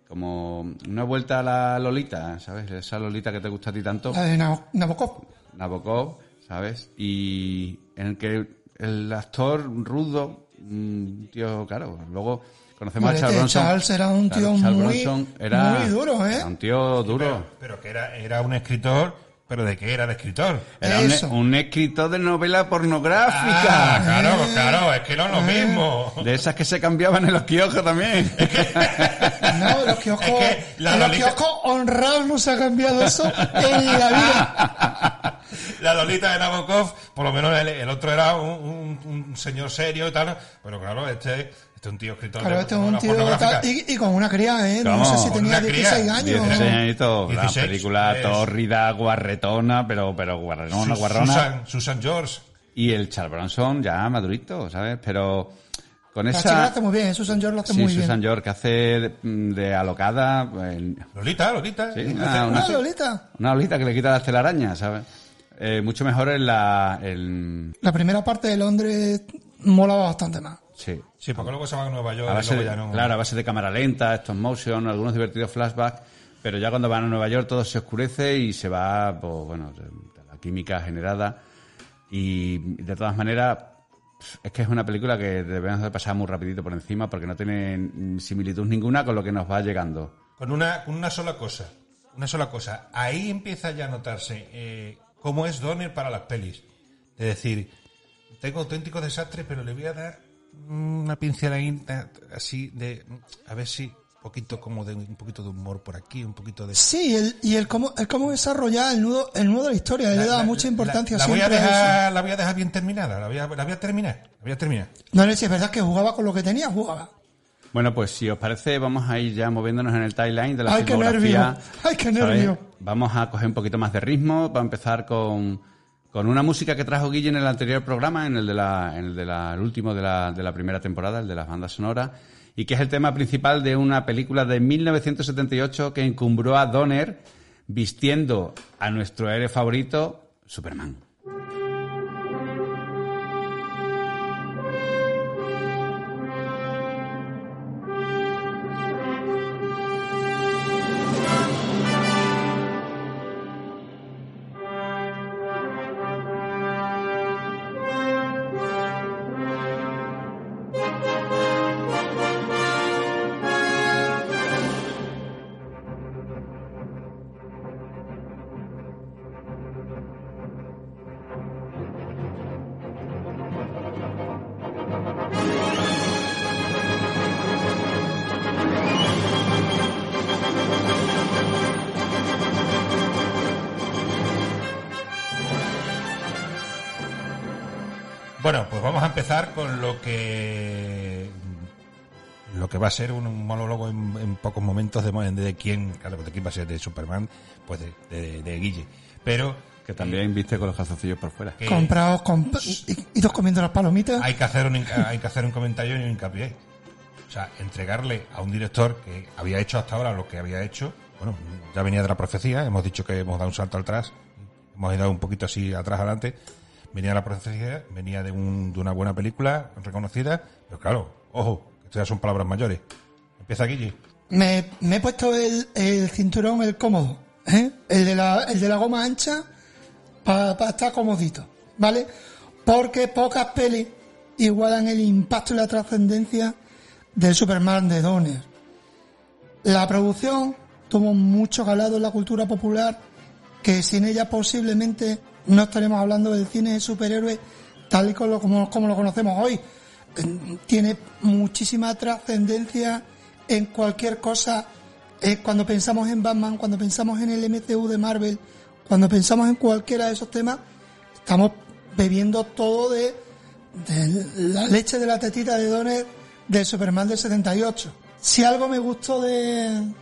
como una vuelta a la Lolita, ¿sabes? Esa Lolita que te gusta a ti tanto. La de Nabo- Nabokov. Nabokov, ¿sabes? Y en el que el actor rudo, un tío, claro, luego conocemos a Charles Bronson. Charles era un tío muy- Bronson era, muy duro, ¿eh? era un tío duro. Pero, pero que era, era un escritor, pero ¿de qué era de escritor? Era un, escritor de novela Ah, pornográfica. claro, claro, es que no es lo mismo. De esas que se cambiaban en los kioscos también. No, los kioscos, Es que la en los kioscos honrados no se ha cambiado eso en la vida. La Lolita de Nabokov, por lo menos el, el otro era un, un- un señor serio y tal, pero claro, este, este es un tío escritor Claro, de este es un tío y, y con una cría, ¿eh? No sé si tenía una cría, 16 años. 16 añitos, la 16, película es- tórrida, guarretona, pero, pero guarretona, Su- guarrona. Susan, Susan George. Y el Charles Bronson ya madurito, ¿sabes? Pero con La esa... chica lo hace muy bien, Susan George lo hace Sí, muy Susan bien. George, que hace de, de alocada. el- Lolita, Lolita. Sí, Hace- una- una- Lolita. Una olita que le quita las telarañas, ¿sabes? Eh, mucho mejor en la. en- La primera parte de Londres molaba bastante más. Sí. Sí, porque luego se van a Nueva York A y base luego de, ya no... Claro, a base de cámara lenta, estos motion, algunos divertidos flashbacks, pero ya cuando van a Nueva York todo se oscurece y se va, pues, bueno, la química generada. Y de todas maneras, es que es una película que debemos de pasar muy rapidito por encima porque no tiene similitud ninguna con lo que nos va llegando. Con una, con una sola cosa. Una sola cosa. Ahí empieza ya a notarse eh, cómo es Donner para las pelis. Es decir, tengo auténtico desastre, pero le voy a dar una pinceladita así de. A ver si. Un poquito como de un poquito de humor por aquí, un poquito de. Sí, el, y el cómo, el cómo desarrollar el nudo, el nudo de la historia, le da mucha importancia la, la voy a siempre a dejar, la voy a dejar bien terminada, la voy a, la voy a terminar, la voy a terminar. No, no, si es verdad que jugaba con lo que tenía, jugaba. Bueno, pues si os parece, vamos a ir ya moviéndonos en el timeline de la Ay, qué nervio. Ay, qué ¿sabes? nervio. Vamos a coger un poquito más de ritmo. Va a empezar con, con una música que trajo Guille en el anterior programa, en el de la, en el de la, el último de la, de la primera temporada, el de las bandas sonoras, y que es el tema principal de una película de 1978 que encumbró a Donner vistiendo a nuestro héroe favorito, Superman. A ser un, un monólogo en, en pocos momentos de, de quién, claro, de quién va a ser de Superman, pues de, de, de Guille. Pero Que también viste con los calzoncillos por fuera. y, y dos comiendo las palomitas. hay que hacer un hay que hacer un comentario y un hincapié. O sea, entregarle a un director que había hecho hasta ahora lo que había hecho, bueno, ya venía de la profecía, hemos dicho que hemos dado un salto atrás, hemos ido un poquito así atrás adelante, venía de la profecía, venía de, un, de una buena película reconocida, pero claro, ojo, esto ya son palabras mayores. Empieza Guille. Me, he puesto el, el cinturón, el cómodo, ¿eh? el, de la, el de la goma ancha, para estar comodito, ¿vale? Porque pocas pelis igualan el impacto y la trascendencia del Superman de Donner. La producción tuvo mucho calado en la cultura popular, que sin ella posiblemente no estaremos hablando del cine de superhéroes tal y como, como lo conocemos hoy. Tiene muchísima trascendencia en cualquier cosa. Eh, cuando pensamos en Batman, cuando pensamos en el MCU de Marvel, cuando pensamos en cualquiera de esos temas, estamos bebiendo todo de, de la leche de la tetita de Donner del Superman del 78. Si algo me gustó de,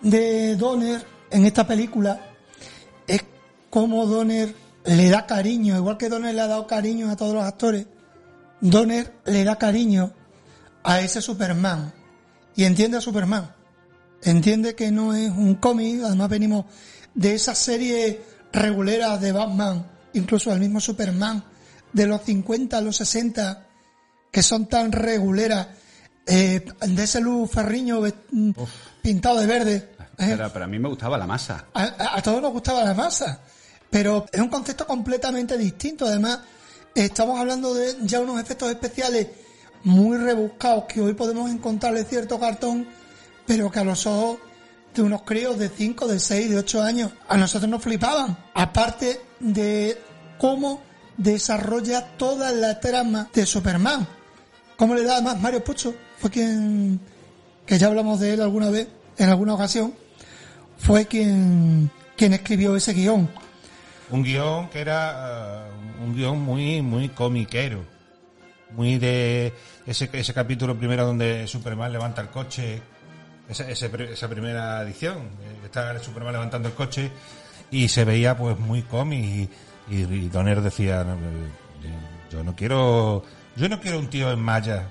de Donner en esta película es cómo Donner le da cariño, igual que Donner le ha dado cariño a todos los actores, Donner le da cariño a ese Superman y entiende a Superman. Entiende que no es un cómic, además venimos de esa serie regulera de Batman, incluso al mismo Superman de los 50 a los 60, que son tan reguleras, eh, de ese luz ferriño pintado de verde. ¿eh? Pero, pero a mí me gustaba la masa. A, a- a todos nos gustaba la masa, pero es un concepto completamente distinto. Además, estamos hablando de ya unos efectos especiales muy rebuscados que hoy podemos encontrarle cierto cartón, pero que a los ojos de unos críos de 5, de 6, de 8 años, a nosotros nos flipaban. Aparte de cómo desarrolla toda la trama de Superman. ¿Cómo le da además Mario Pucho? Fue quien, que ya hablamos de él alguna vez, en alguna ocasión, fue quien, quien escribió ese guion. Un guion que era eh, un guion muy, muy comiquero. Muy de ese, ese capítulo primero donde Superman levanta el coche, esa, pri- esa primera edición, eh, está Superman levantando el coche y se veía pues muy cómic y, y, y Donner decía, no, eh, yo no quiero, yo no quiero un tío en malla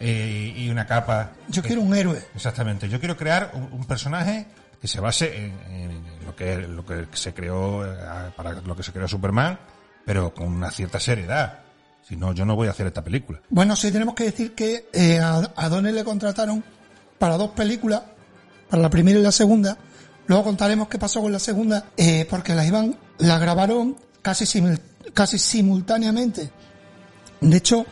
eh, y una capa. Yo quiero un héroe. Exactamente. Yo quiero crear un, un personaje que se base en, en lo que lo que se creó eh, para lo que se creó Superman, pero con una cierta seriedad. Si no, yo no voy a hacer esta película. Bueno, sí tenemos que decir que eh, a, a le contrataron para dos películas, para la primera y la segunda. Luego contaremos qué pasó con la segunda, eh, porque las iban, la grabaron casi, casi simultáneamente. De hecho,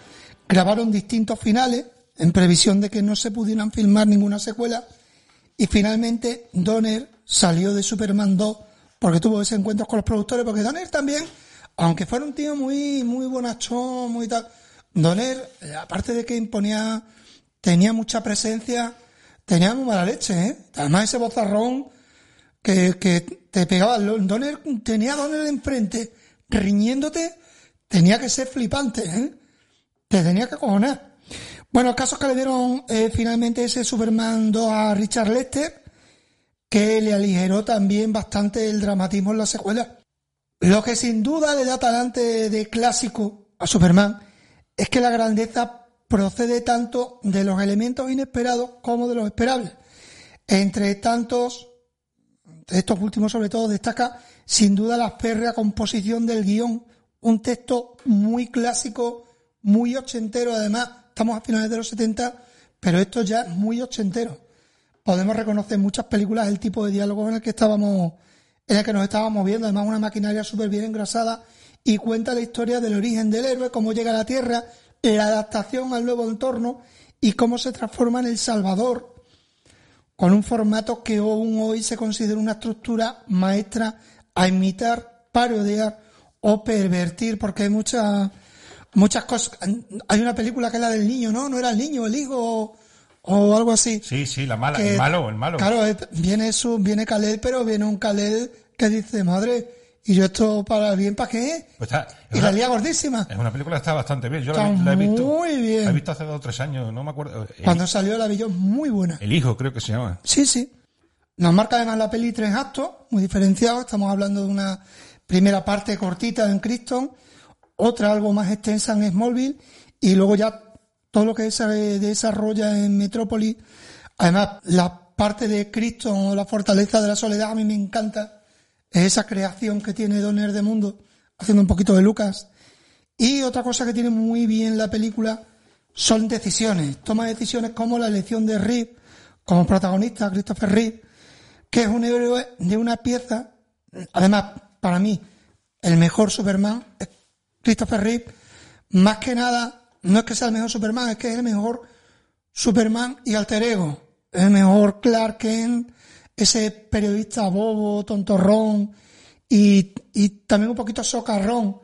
grabaron distintos finales en previsión de que no se pudieran filmar ninguna secuela. Y finalmente Donner salió de Superman 2 porque tuvo ese encuentro con los productores, porque Donner también, aunque fuera un tío muy, muy bonachón, muy tal, Donner, eh, aparte de que imponía, tenía mucha presencia, tenía muy mala leche, ¿eh? Además ese bozarrón que, que te pegaba, Donner, tenía a Donner enfrente, riñéndote, tenía que ser flipante, ¿eh? Te tenía que cojonar. Bueno, el caso es que le dieron eh, finalmente ese Superman 2 a Richard Lester, que le aligeró también bastante el dramatismo en la secuela. Lo que sin duda le da talante de clásico a Superman es que la grandeza procede tanto de los elementos inesperados como de los esperables. Entre tantos, de estos últimos sobre todo, destaca sin duda la férrea composición del guion, un texto muy clásico, muy ochentero, además, estamos a finales de los 70, pero esto ya es muy ochentero. Podemos reconocer muchas películas el tipo de diálogo en el que estábamos, en el que nos estábamos viendo, además una maquinaria súper bien engrasada y cuenta la historia del origen del héroe, cómo llega a la Tierra, la adaptación al nuevo entorno y cómo se transforma en El Salvador, con un formato que aún hoy se considera una estructura maestra a imitar, parodiar o pervertir, porque hay muchas muchas cosas. Hay una película que es la del niño, ¿no? No era el niño, el hijo o, algo así. Sí, sí, la mala, Que- el malo, el malo. Claro, viene su, viene Kalel, pero viene un Kalel que dice, madre, ¿y yo esto para bien para qué? Pues está- es, Y la una, lía gordísima. es una película que está bastante bien. Yo la, la he visto. muy bien. La he visto hace dos o tres años, no me acuerdo. El, Cuando salió la vi yo, muy buena. el hijo, creo que se llama. Sí, sí. Nos marca además la peli tres actos, muy diferenciados. Estamos hablando de una primera parte cortita en Criston, otra algo más extensa en Smallville, y luego ya todo lo que se desarrolla en Metrópolis. Además, la parte de Criston o la fortaleza de la soledad a mí me encanta. Es esa creación que tiene Donner de mundo, haciendo un poquito de Lucas. Y otra cosa que tiene muy bien la película son decisiones. Toma decisiones como la elección de Reeve como protagonista, Christopher Reeve, que es un héroe de una pieza. Además, para mí, el mejor Superman Christopher Reeve. Más que nada, no es que sea el mejor Superman, es que es el mejor Superman y alter ego. El mejor Clark Kent, ese periodista bobo, tontorrón y, y también un poquito socarrón,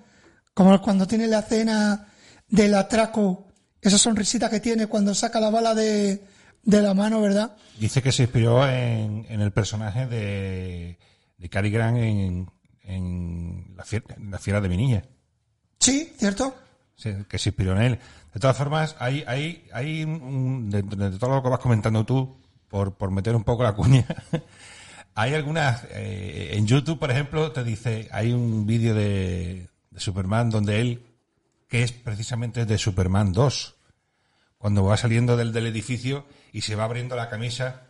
como cuando tiene la escena del atraco, esa sonrisita que tiene cuando saca la bala de, de la mano, ¿verdad? Dice que se inspiró en, en el personaje de, de Cary Grant en, en la, fiera, la fiera de mi niña. Sí, ¿cierto? Sí, que se inspiró en él. De todas formas, hay, hay, hay un- de, de todo lo que vas comentando tú, por, por meter un poco la cuña, hay algunas, eh, en YouTube, por ejemplo, te dice, hay un vídeo de, de Superman donde él, que es precisamente de Superman 2, cuando va saliendo del, del edificio y se va abriendo la camisa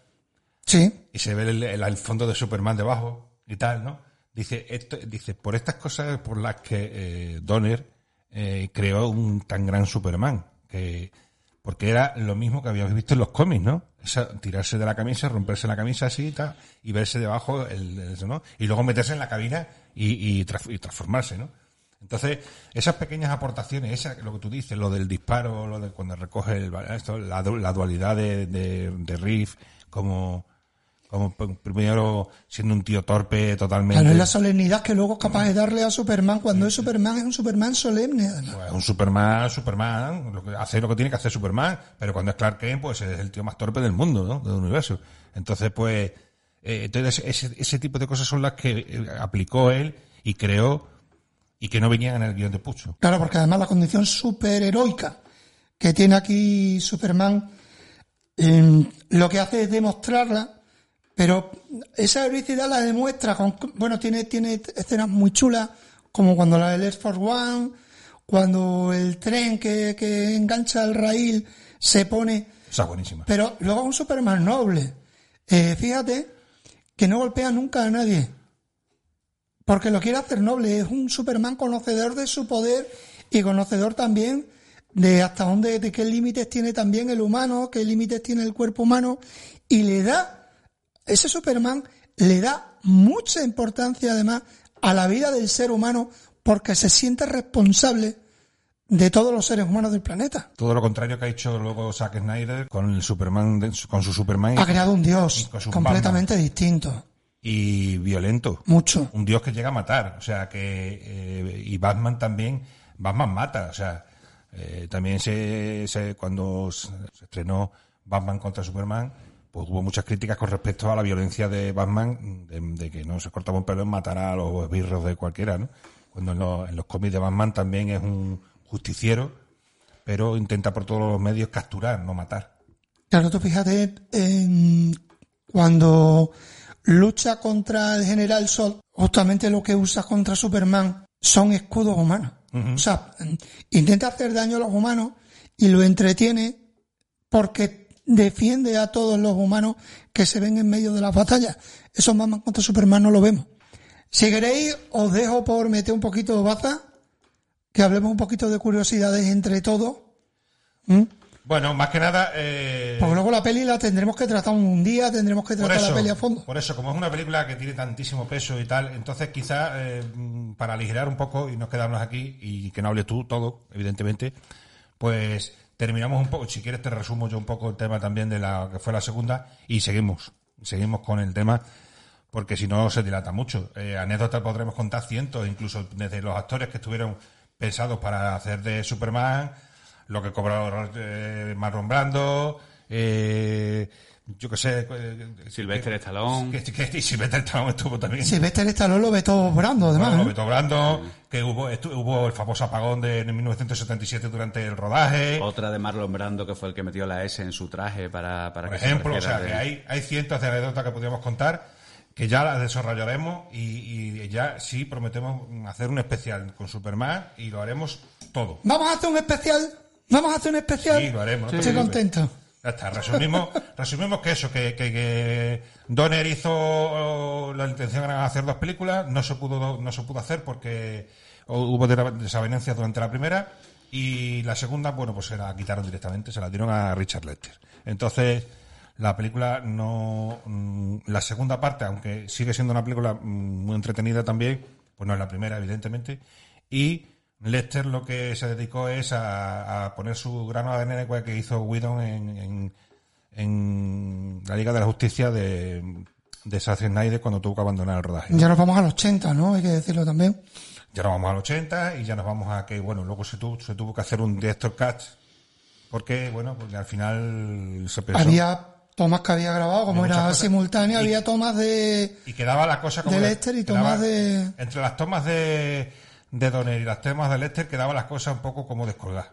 Sí. y se ve el, el- el fondo de Superman debajo y tal, ¿no? Dice, esto, dice, por estas cosas por las que eh, Donner eh, creó un tan gran Superman, que porque era lo mismo que habíamos visto en los cómics, ¿no? Tirarse de la camisa, romperse la camisa así y tal, y verse debajo, el, ¿no? Y luego meterse en la cabina y, y, transformarse, ¿no? Entonces, esas pequeñas aportaciones, esa, lo que tú dices, lo del disparo, lo de cuando recoge el, esto, la, la dualidad de, de Riff, como, como primero siendo un tío torpe totalmente. Claro, es la solemnidad que luego es capaz de darle a Superman cuando es Superman, es un Superman solemne, además. Pues un Superman, Superman, lo que, hace lo que tiene que hacer Superman, pero cuando es Clark Kent, pues es el tío más torpe del mundo, ¿no? Del universo. Entonces, pues, eh, entonces ese, ese tipo de cosas son las que eh, aplicó él y creó y que no venían en el guion de Pucho. Claro, porque además la condición superheroica que tiene aquí Superman, eh, lo que hace es demostrarla, pero esa heroicidad la demuestra con, bueno, tiene, tiene escenas muy chulas, como cuando la del Air Force One, cuando el tren que, que engancha el raíl se pone, sea, buenísima. pero luego es un Superman noble. Eh, fíjate que no golpea nunca a nadie. Porque lo quiere hacer noble. Es un Superman conocedor de su poder y conocedor también de hasta dónde, de qué límites tiene también el humano, qué límites tiene el cuerpo humano, y le da, ese Superman le da mucha importancia además a la vida del ser humano porque se siente responsable de todos los seres humanos del planeta. Todo lo contrario que ha hecho luego Zack Snyder con el Superman, de- con su Superman Ha creado un dios completamente distinto. y violento. Mucho. Un dios que llega a matar, o sea que eh, y Batman también, Batman mata, o sea, eh, también se, se- cuando se estrenó Batman contra Superman, pues hubo muchas críticas con respecto a la violencia de Batman, de, de que no se cortaba un pelo en matar a los esbirros de cualquiera, ¿no? Cuando en los, en los cómics de Batman también es un justiciero, pero intenta por todos los medios capturar, no matar. Claro, tú fíjate en cuando lucha contra el General Sol, justamente lo que usa contra Superman son escudos humanos. O sea, intenta hacer daño a los humanos y lo entretiene porque defiende a todos los humanos que se ven en medio de las batallas. Eso Batman contra Superman no lo vemos. Si queréis, os dejo por meter un poquito de baza, que hablemos un poquito de curiosidades entre todos. ¿Mm? Bueno, más que nada... eh, Porque luego la peli la tendremos que tratar un día, tendremos que tratar eso, la peli a fondo. por eso, como es una película que tiene tantísimo peso y tal, entonces quizás eh, para aligerar un poco y no quedarnos aquí y que no hables tú todo, evidentemente, pues terminamos un poco, si quieres te resumo yo un poco el tema también de la que fue la segunda y seguimos, seguimos con el tema porque si no se dilata mucho. Eh, anécdotas podremos contar cientos, incluso desde los actores que estuvieron pensados para hacer de Superman, lo que cobró eh, Marlon Brando, eh, yo qué sé, eh, Sylvester Stallone. que, que, y Sylvester Stallone estuvo también. Sylvester Stallone lo vetó Brando, además. Bueno, ¿eh? Beto Brando, que hubo, estu- hubo el famoso apagón de en 1977 durante el rodaje. Otra de Marlon Brando que fue el que metió la S en su traje para, para Por que se ejemplo, o pareciera sea, de- que hay, hay cientos de anécdotas que podríamos contar que ya las desarrollaremos y, y ya sí prometemos hacer un especial con Superman y lo haremos todo. Vamos a hacer un especial. Vamos a hacer un especial. Sí, lo haremos. Estoy contento. Ya está, resumimos, resumimos que eso, que, que, que Donner hizo la intención era hacer dos películas, no se pudo, no se pudo hacer porque hubo desa- desavenencias durante la primera y la segunda, bueno, pues se la quitaron directamente, se la dieron a Richard Lester. Entonces, la película no, mm, la segunda parte, aunque sigue siendo una película mm, muy entretenida también, pues no es la primera, evidentemente, y Lester lo que se dedicó es a, a poner su grano de arena igual que hizo Whedon en, en, en la Liga de la Justicia de, de Zack Snyder cuando tuvo que abandonar el rodaje. Ya nos vamos al 80, ¿no? Hay que decirlo también. Ya nos vamos al 80 y ya nos vamos a que, bueno, luego se tuvo, se tuvo que hacer un director cut porque, bueno, porque al final se pensó Había tomas que había grabado, como era cosas. simultáneo, Y- había tomas de... y quedaba la cosa como de Lester y tomas de- entre las tomas de de Donner y las tomas de Lester quedaba las cosas un poco como descolgadas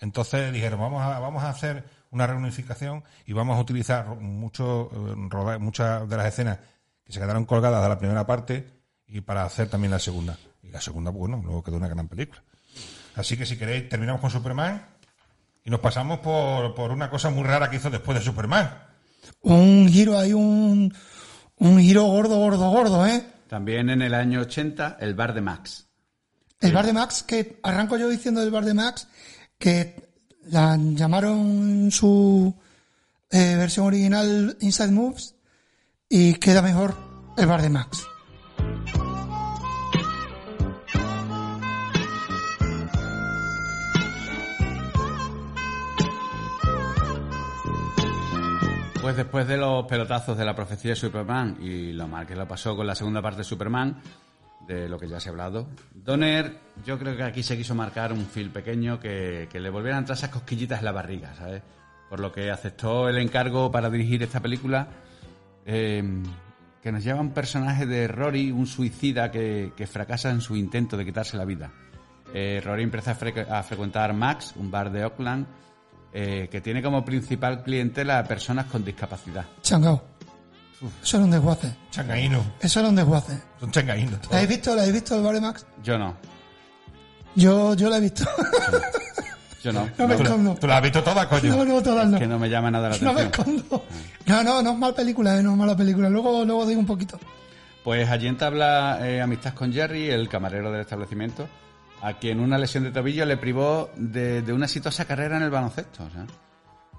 entonces dijeron vamos a vamos a hacer una reunificación y vamos a utilizar mucho eh, roda- muchas de las escenas que se quedaron colgadas de la primera parte y para hacer también la segunda y la segunda bueno luego quedó una gran película así que si queréis terminamos con Superman y nos pasamos por, por una cosa muy rara que hizo después de Superman Un giro, hay un, un giro gordo, gordo, gordo, ¿eh? También en el año 80, el bar de Max. El bar de Max, que arranco yo diciendo del bar de Max, que la llamaron su eh, versión original Inside Moves y queda mejor el bar de Max. Pues después de los pelotazos de la profecía de Superman y lo mal que lo pasó con la segunda parte de Superman, de lo que ya se ha hablado, Donner, yo creo que aquí se quiso marcar un fil pequeño que, que le volvieran a entrar esas cosquillitas en la barriga, ¿sabes? Por lo que aceptó el encargo para dirigir esta película, eh, que nos lleva un personaje de Rory, un suicida que, que fracasa en su intento de quitarse la vida. Eh, Rory empieza a, frecu- a frecuentar Max, un bar de Oakland, eh, que tiene como principal clientela a personas con discapacidad. Changao. Eso era un desguace. changaíno Eso era un desguace. son changaínos ¿La habéis visto? ¿La habéis visto el bar de Max? Yo no, Yo, yo la he visto. yo no. No me ¿Tú, la- escondo. tú la has visto toda, coño? No, no, todas no. que no me llama nada la No me atención. escondo. No, no, no es mal película, eh, no es mala película. Luego, luego digo un poquito. Pues allí entabla eh, amistad con Jerry, el camarero del establecimiento, a quien una lesión de tobillo le privó de, de una exitosa carrera en el baloncesto. o sea.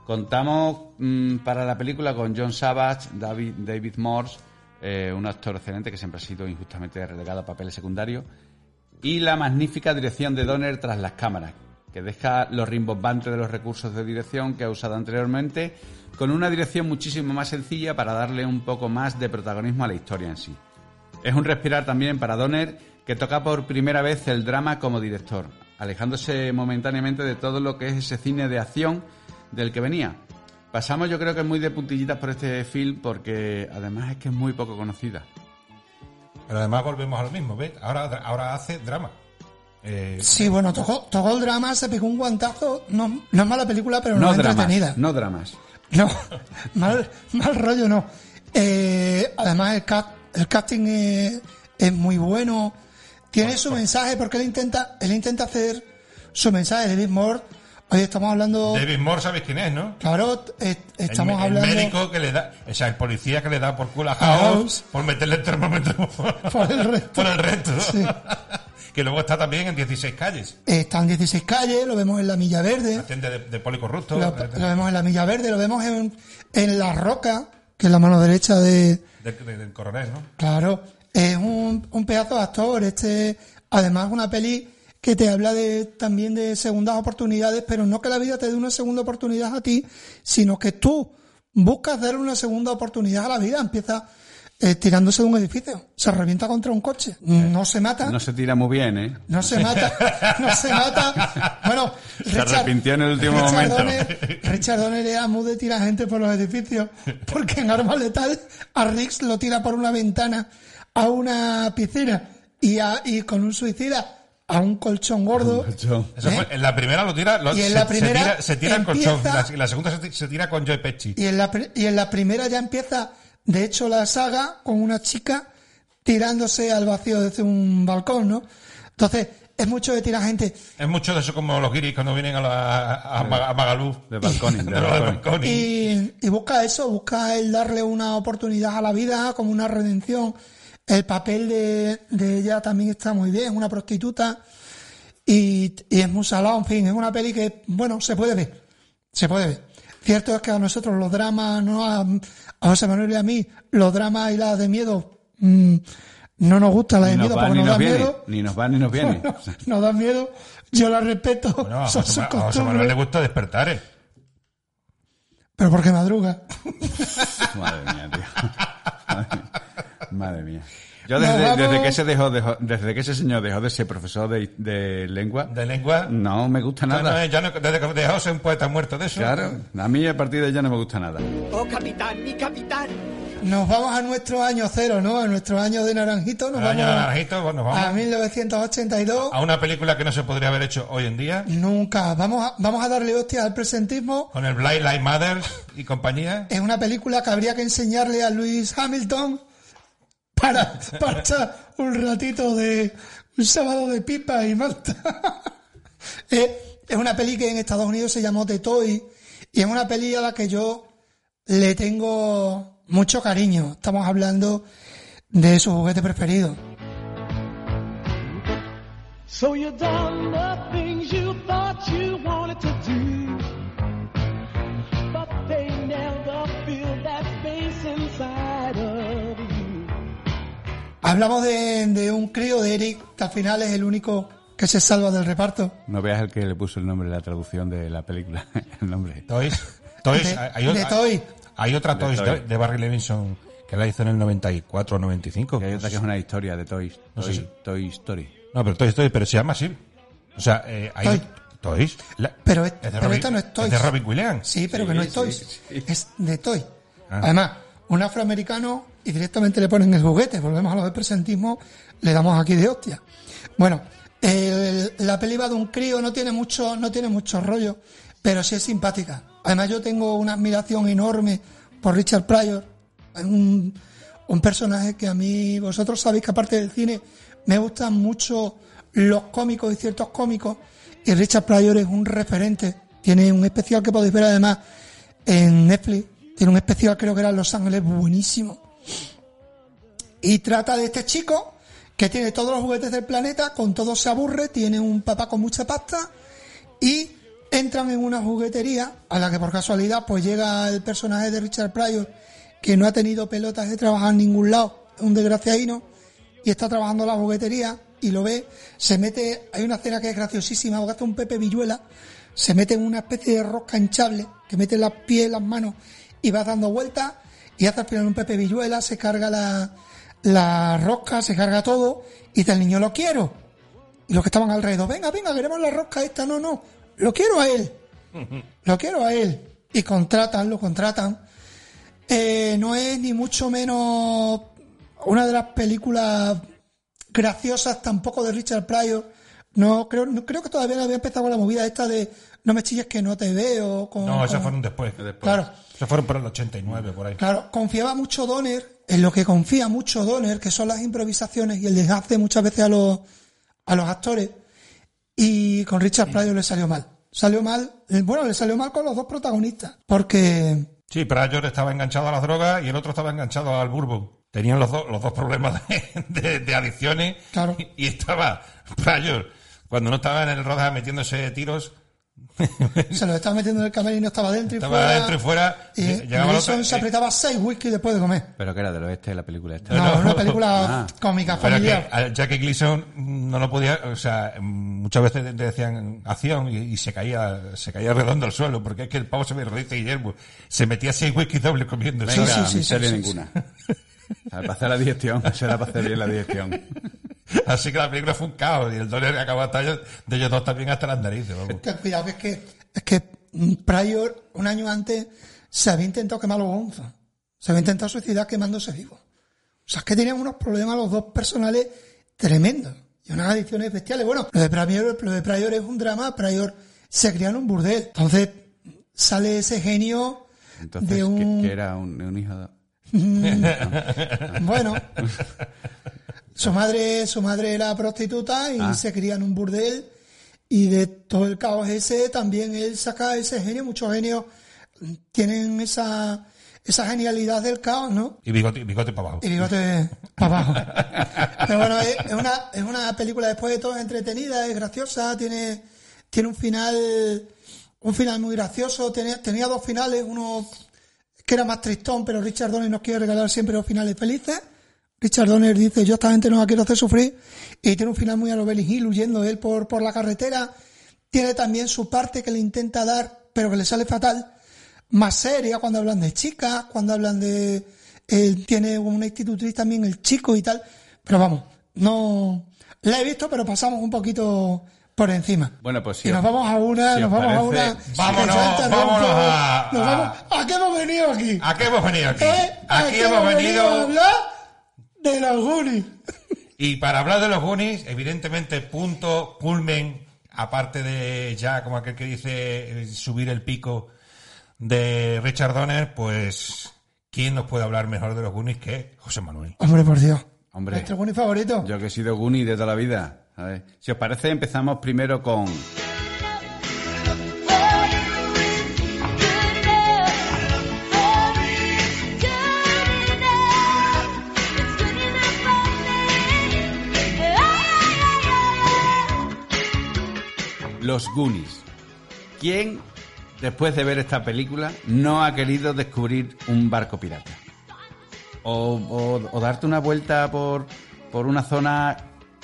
Contamos mm, para la película con John Savage, David, David Morse, eh, un actor excelente que siempre ha sido injustamente relegado a papeles secundarios, y la magnífica dirección de Donner tras las cámaras, que deja los rimbombantes de los recursos de dirección que ha usado anteriormente, con una dirección muchísimo más sencilla para darle un poco más de protagonismo a la historia en sí. Es un respirar también para Donner, que toca por primera vez el drama como director, alejándose momentáneamente de todo lo que es ese cine de acción del que venía. Pasamos yo creo que muy de puntillitas por este film porque además es que es muy poco conocida. Pero además volvemos a lo mismo, ¿ves? Ahora, ahora hace drama. Eh, Sí, bueno, tocó, tocó el drama, se pegó un guantazo. No, no es mala película, pero no, No es dramas, entretenida. no dramas. No, mal, mal rollo no. Eh, además, el, cast- el casting es, es muy bueno. Tiene su mensaje, porque él intenta, él intenta hacer su mensaje. David Moore, hoy estamos hablando. David Moore, ¿sabéis quién es, no? Claro, El, estamos me- el hablando. médico que le da, o sea, el policía que le da por culo a House House. por meterle el termómetro Por el resto. por el resto. Sí. que luego está también en 16 calles. Está en 16 calles, lo vemos en la Milla Verde. Atiende de, de policorrupto. Lo, lo vemos en la Milla Verde, lo vemos en, en La Roca, que es la mano derecha de, de- de- del coronel, ¿no? Claro, es un, un pedazo de actor. Este, además, una peli que te habla de también de segundas oportunidades, pero no que la vida te dé una segunda oportunidad a ti, sino que tú buscas darle una segunda oportunidad a la vida. Empieza eh, tirándose de un edificio, se revienta contra un coche, no se mata, No no, se tira muy bien, ¿eh? se mata, no se mata. Bueno, Se arrepintió en el último momento. Donner, Richard Donner era muy de tirar gente por los edificios, porque en Arma Letal a Riggs lo tira por una ventana a una piscina y, a- y con un suicida a un colchón gordo. ¿Eh? fue- en la primera lo tira, lo- Y en se, la se primera tira, se tira en empieza- colchón. Y la, y la segunda se, ti- se tira con Joe Pesci. Y en, la, y en la primera ya empieza, de hecho, la saga con una chica tirándose al vacío desde un balcón, ¿no? Entonces, es mucho de tirar gente. Es mucho de eso como los guiris cuando vienen a, la, a, a Magaluf. De balconing. Y, y busca eso, busca el darle una oportunidad a la vida como una redención. El papel de, de ella también está muy bien, es una prostituta y, y es muy salado, en fin, es una peli que, bueno, se puede ver, se puede ver. Cierto es que a nosotros los dramas, no a, a José Manuel y a mí, los dramas y las de miedo, mm, no nos gustan las de miedo va porque nos nos dan viene. miedo. Ni nos va ni nos viene. nos dan miedo, yo las respeto, Bueno, a José, a José Manuel le gusta despertar, ¿eh? pero porque madruga. Madre mía, tío. Madre mía. Yo Nos desde, vamos. desde que ese dejó, dejó- desde que ese señor dejó de ser profesor de, de lengua, De lengua. no me gusta Ya no, nada. no, desde que dejó ser un poeta muerto de eso. Claro, a mí a partir de ya no me gusta nada. Oh, capitán, mi capitán. Nos vamos a nuestro año cero, ¿no? A nuestro año de Naranjito. Nos El año de vamos Naranjito, bueno, vamos a 1982. a una película que no se podría haber hecho hoy en día. Nunca. Vamos a, vamos a darle hostia al presentismo. Con el Blind Light Mothers y compañía. Es una película que habría que enseñarle a Luis Hamilton para, para un ratito de un sábado de pipa y malta. Eh, es una peli que en Estados Unidos se llamó The Toy y es una peli a la que yo le tengo mucho cariño. Estamos hablando de su juguete preferido. So you done Hablamos de, de un crío de Eric, que al final es el único que se salva del reparto. No veas el que le puso el nombre, la traducción de la película. El nombre. Toys. Toys. De- hay, de Toy. hay otra Toys Toy. de, de Barry Levinson que la hizo en el 94 o 95. Y hay otra que es una historia de Toy, No sé Toy, si- Toy Story. No, pero Toy Story, pero se llama así. O sea, eh, hay Toy. Toys. La- Pero, es- de pero Robin- esta no es Toys. de Robin Williams. Sí, pero que no es sí, Toys. sí. Es de Toy. Ah. Además, un afroamericano y directamente le ponen el juguete. Volvemos a lo del presentismo, le damos aquí de hostia. Bueno, la peli de un crío, no tiene mucho, no tiene mucho rollo, pero sí es simpática. Además, yo tengo una admiración enorme por Richard Pryor. Es un, un personaje que a mí, vosotros sabéis que aparte del cine, me gustan mucho los cómicos y ciertos cómicos. Y Richard Pryor es un referente. Tiene un especial que podéis ver además en Netflix. Tiene un especial, creo que era en Los Ángeles, buenísimo. Y trata de este chico que tiene todos los juguetes del planeta, con todos se aburre, tiene un papá con mucha pasta y entran en una juguetería a la que por casualidad pues llega el personaje de Richard Pryor que no ha tenido pelotas de trabajar en ningún lado, un desgraciadino y está trabajando en la juguetería y lo ve, se mete, hay una escena que es graciosísima, porque hace un Pepe Villuela, se mete en una especie de rosca hinchable, que mete las pies, las manos y va dando vueltas y hace al final un Pepe Villuela, se carga la, la rosca, se carga todo y dice el niño lo quiero. Y los que estaban alrededor, venga, venga, queremos la rosca esta, no, no, lo quiero a él, lo quiero a él. Y contratan, lo contratan. Eh, no es ni mucho menos una de las películas graciosas tampoco de Richard Pryor. No creo, no, creo que todavía no había empezado con la movida esta de no me chilles que no te veo. Con, No, esos con- fueron después. Claro. Esos fueron por el 89, por ahí. Claro, confiaba mucho Donner, en lo que confía mucho Donner, que son las improvisaciones y el desgaste muchas veces a los, a los actores. Y con Richard Pryor le salió mal. Salió mal, eh, bueno, le salió mal con los dos protagonistas. Porque, Sí, Pryor estaba enganchado a las drogas y el otro estaba enganchado al bourbon. Tenían los, dos los dos problemas de, de- de adicciones. Claro. Y estaba Pryor, cuando no estaba en el rodaje metiéndose tiros, se lo estaba metiendo en el camerino y no estaba dentro y estaba fuera. adentro y fuera. Y llegaba otro- se apretaba seis whisky después de comer. Pero que era del oeste la película esta. No, una película Ah. cómica, Pero que familiar. Jackie Gleason no lo podía, o sea, muchas veces le decían acción y, y se caía, se caía redondo al suelo, porque es que el pavo se me dice Guillermo, se metía seis whisky doble comiendo. Venga, sí, sí, sí, sí, ninguna. O sea, para hacer la digestión, será para hacer bien la digestión. Así que la película fue un caos y el Donner acabó hasta ellos- de ellos dos también hasta las narices, vamos. Que cuidado, que es que, es que Pryor, un año antes, se había intentado quemar los Gonza. Se había intentado suicidar quemándose vivo. O sea, es que tenían unos problemas los dos personales tremendos. Y unas adicciones bestiales. Bueno, lo de Pryor, lo de Pryor es un drama. Pryor se cría en un burdel. Entonces, sale ese genio Entonces, de que, un... que era un, un hijo de... Bueno, su madre, su madre era prostituta y Ah. se cría en un burdel y de todo el caos ese también él saca ese genio, muchos genios tienen esa, esa genialidad del caos, ¿no? Y bigote, bigote para abajo. Y bigote para abajo. Pero bueno, es, es una, es una película después de todo entretenida, es graciosa, tiene, tiene un final, un final muy gracioso, tenía, tenía dos finales, uno que era más tristón, pero Richard Donner nos quiere regalar siempre los finales felices. Richard Donner dice, yo a esta gente no la quiero hacer sufrir, y tiene un final muy a lo Benny Hill, huyendo él por, por la carretera. Tiene también su parte que le intenta dar, pero que le sale fatal, más seria cuando hablan de chicas, cuando hablan de... Él tiene una institutriz también, el chico y tal, pero vamos, no... La he visto, pero pasamos un poquito por encima. Bueno, pues sí. Y nos vamos a una, si nos os vamos a una. Vámonos, vámonos dentro. a- Nos a- vamos- ¿A qué hemos venido aquí? ¿A qué hemos venido aquí? ¿Eh? ¿A Aquí qué hemos a venido de los Goonies. Y para hablar de los Goonies, evidentemente, punto, culmen, aparte de ya, como aquel que dice, eh, subir el pico de Richard Donner, pues, ¿quién nos puede hablar mejor de los Goonies que José Manuel? Hombre, por Dios. Hombre. Nuestro Goonie favorito. Yo que he sido Goonie de toda la vida. A ver, Si os parece, empezamos primero con... Los Goonies. ¿Quién, después de ver esta película, no ha querido descubrir un barco pirata? O, o- o darte una vuelta por, por una zona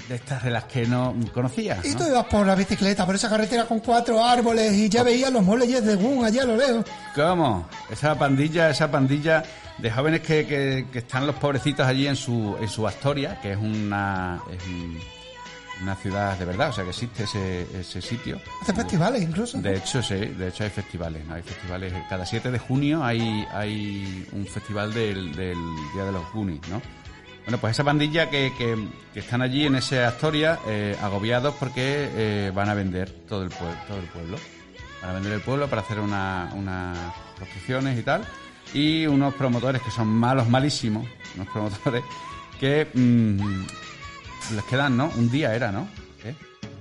de estas de las que no conocías. Y tú ibas por la bicicleta, por esa carretera con cuatro árboles y ya veías los muelles de Goon allá a lo lejos. ¿Cómo? Esa pandilla, esa pandilla de jóvenes que, que- que están los pobrecitos allí en su, en su Astoria, que es una, es un- una ciudad de verdad, o sea que existe ese, ese sitio. Hace festivales incluso. De hecho, sí, de hecho hay festivales, ¿no? Hay festivales. Cada 7 de junio hay, hay un festival del, del Día de los Goonies, ¿no? Bueno, pues esa pandilla que, que, que están allí en esa Astoria, eh, agobiados porque eh, van a vender todo el, pueblo, todo el pueblo. Van a vender el pueblo para hacer una- unas construcciones y tal. Y unos promotores que son malos, malísimos, unos promotores que mm, les quedan, ¿no? Un día era, ¿no? ¿Eh?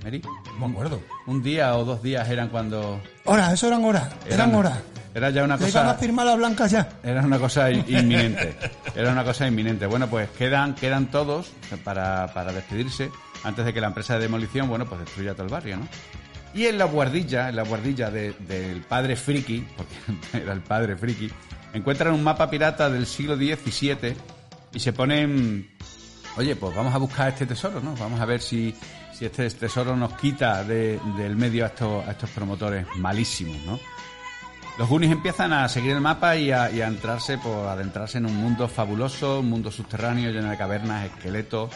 ¿Mary? No me acuerdo. Un día o dos días eran cuando... Horas, eso eran horas. Eran, horas. Era ya una Le iban a cosa... firmar las blancas ya. Era una cosa in- inminente. Era una cosa inminente. Bueno, pues quedan, quedan todos para, para despedirse antes de que la empresa de demolición, bueno, pues destruya todo el barrio, ¿no? Y en la guardilla, en la guardilla de- del padre Friki, porque era el padre Friki, encuentran un mapa pirata del siglo XVII y se ponen, oye, pues vamos a buscar este tesoro, ¿no? Vamos a ver si, si este tesoro nos quita de- del medio a estos, estos promotores malísimos, ¿no? Los Goonies empiezan a seguir el mapa y a, y a entrarse, por adentrarse en un mundo fabuloso, un mundo subterráneo lleno de cavernas, esqueletos,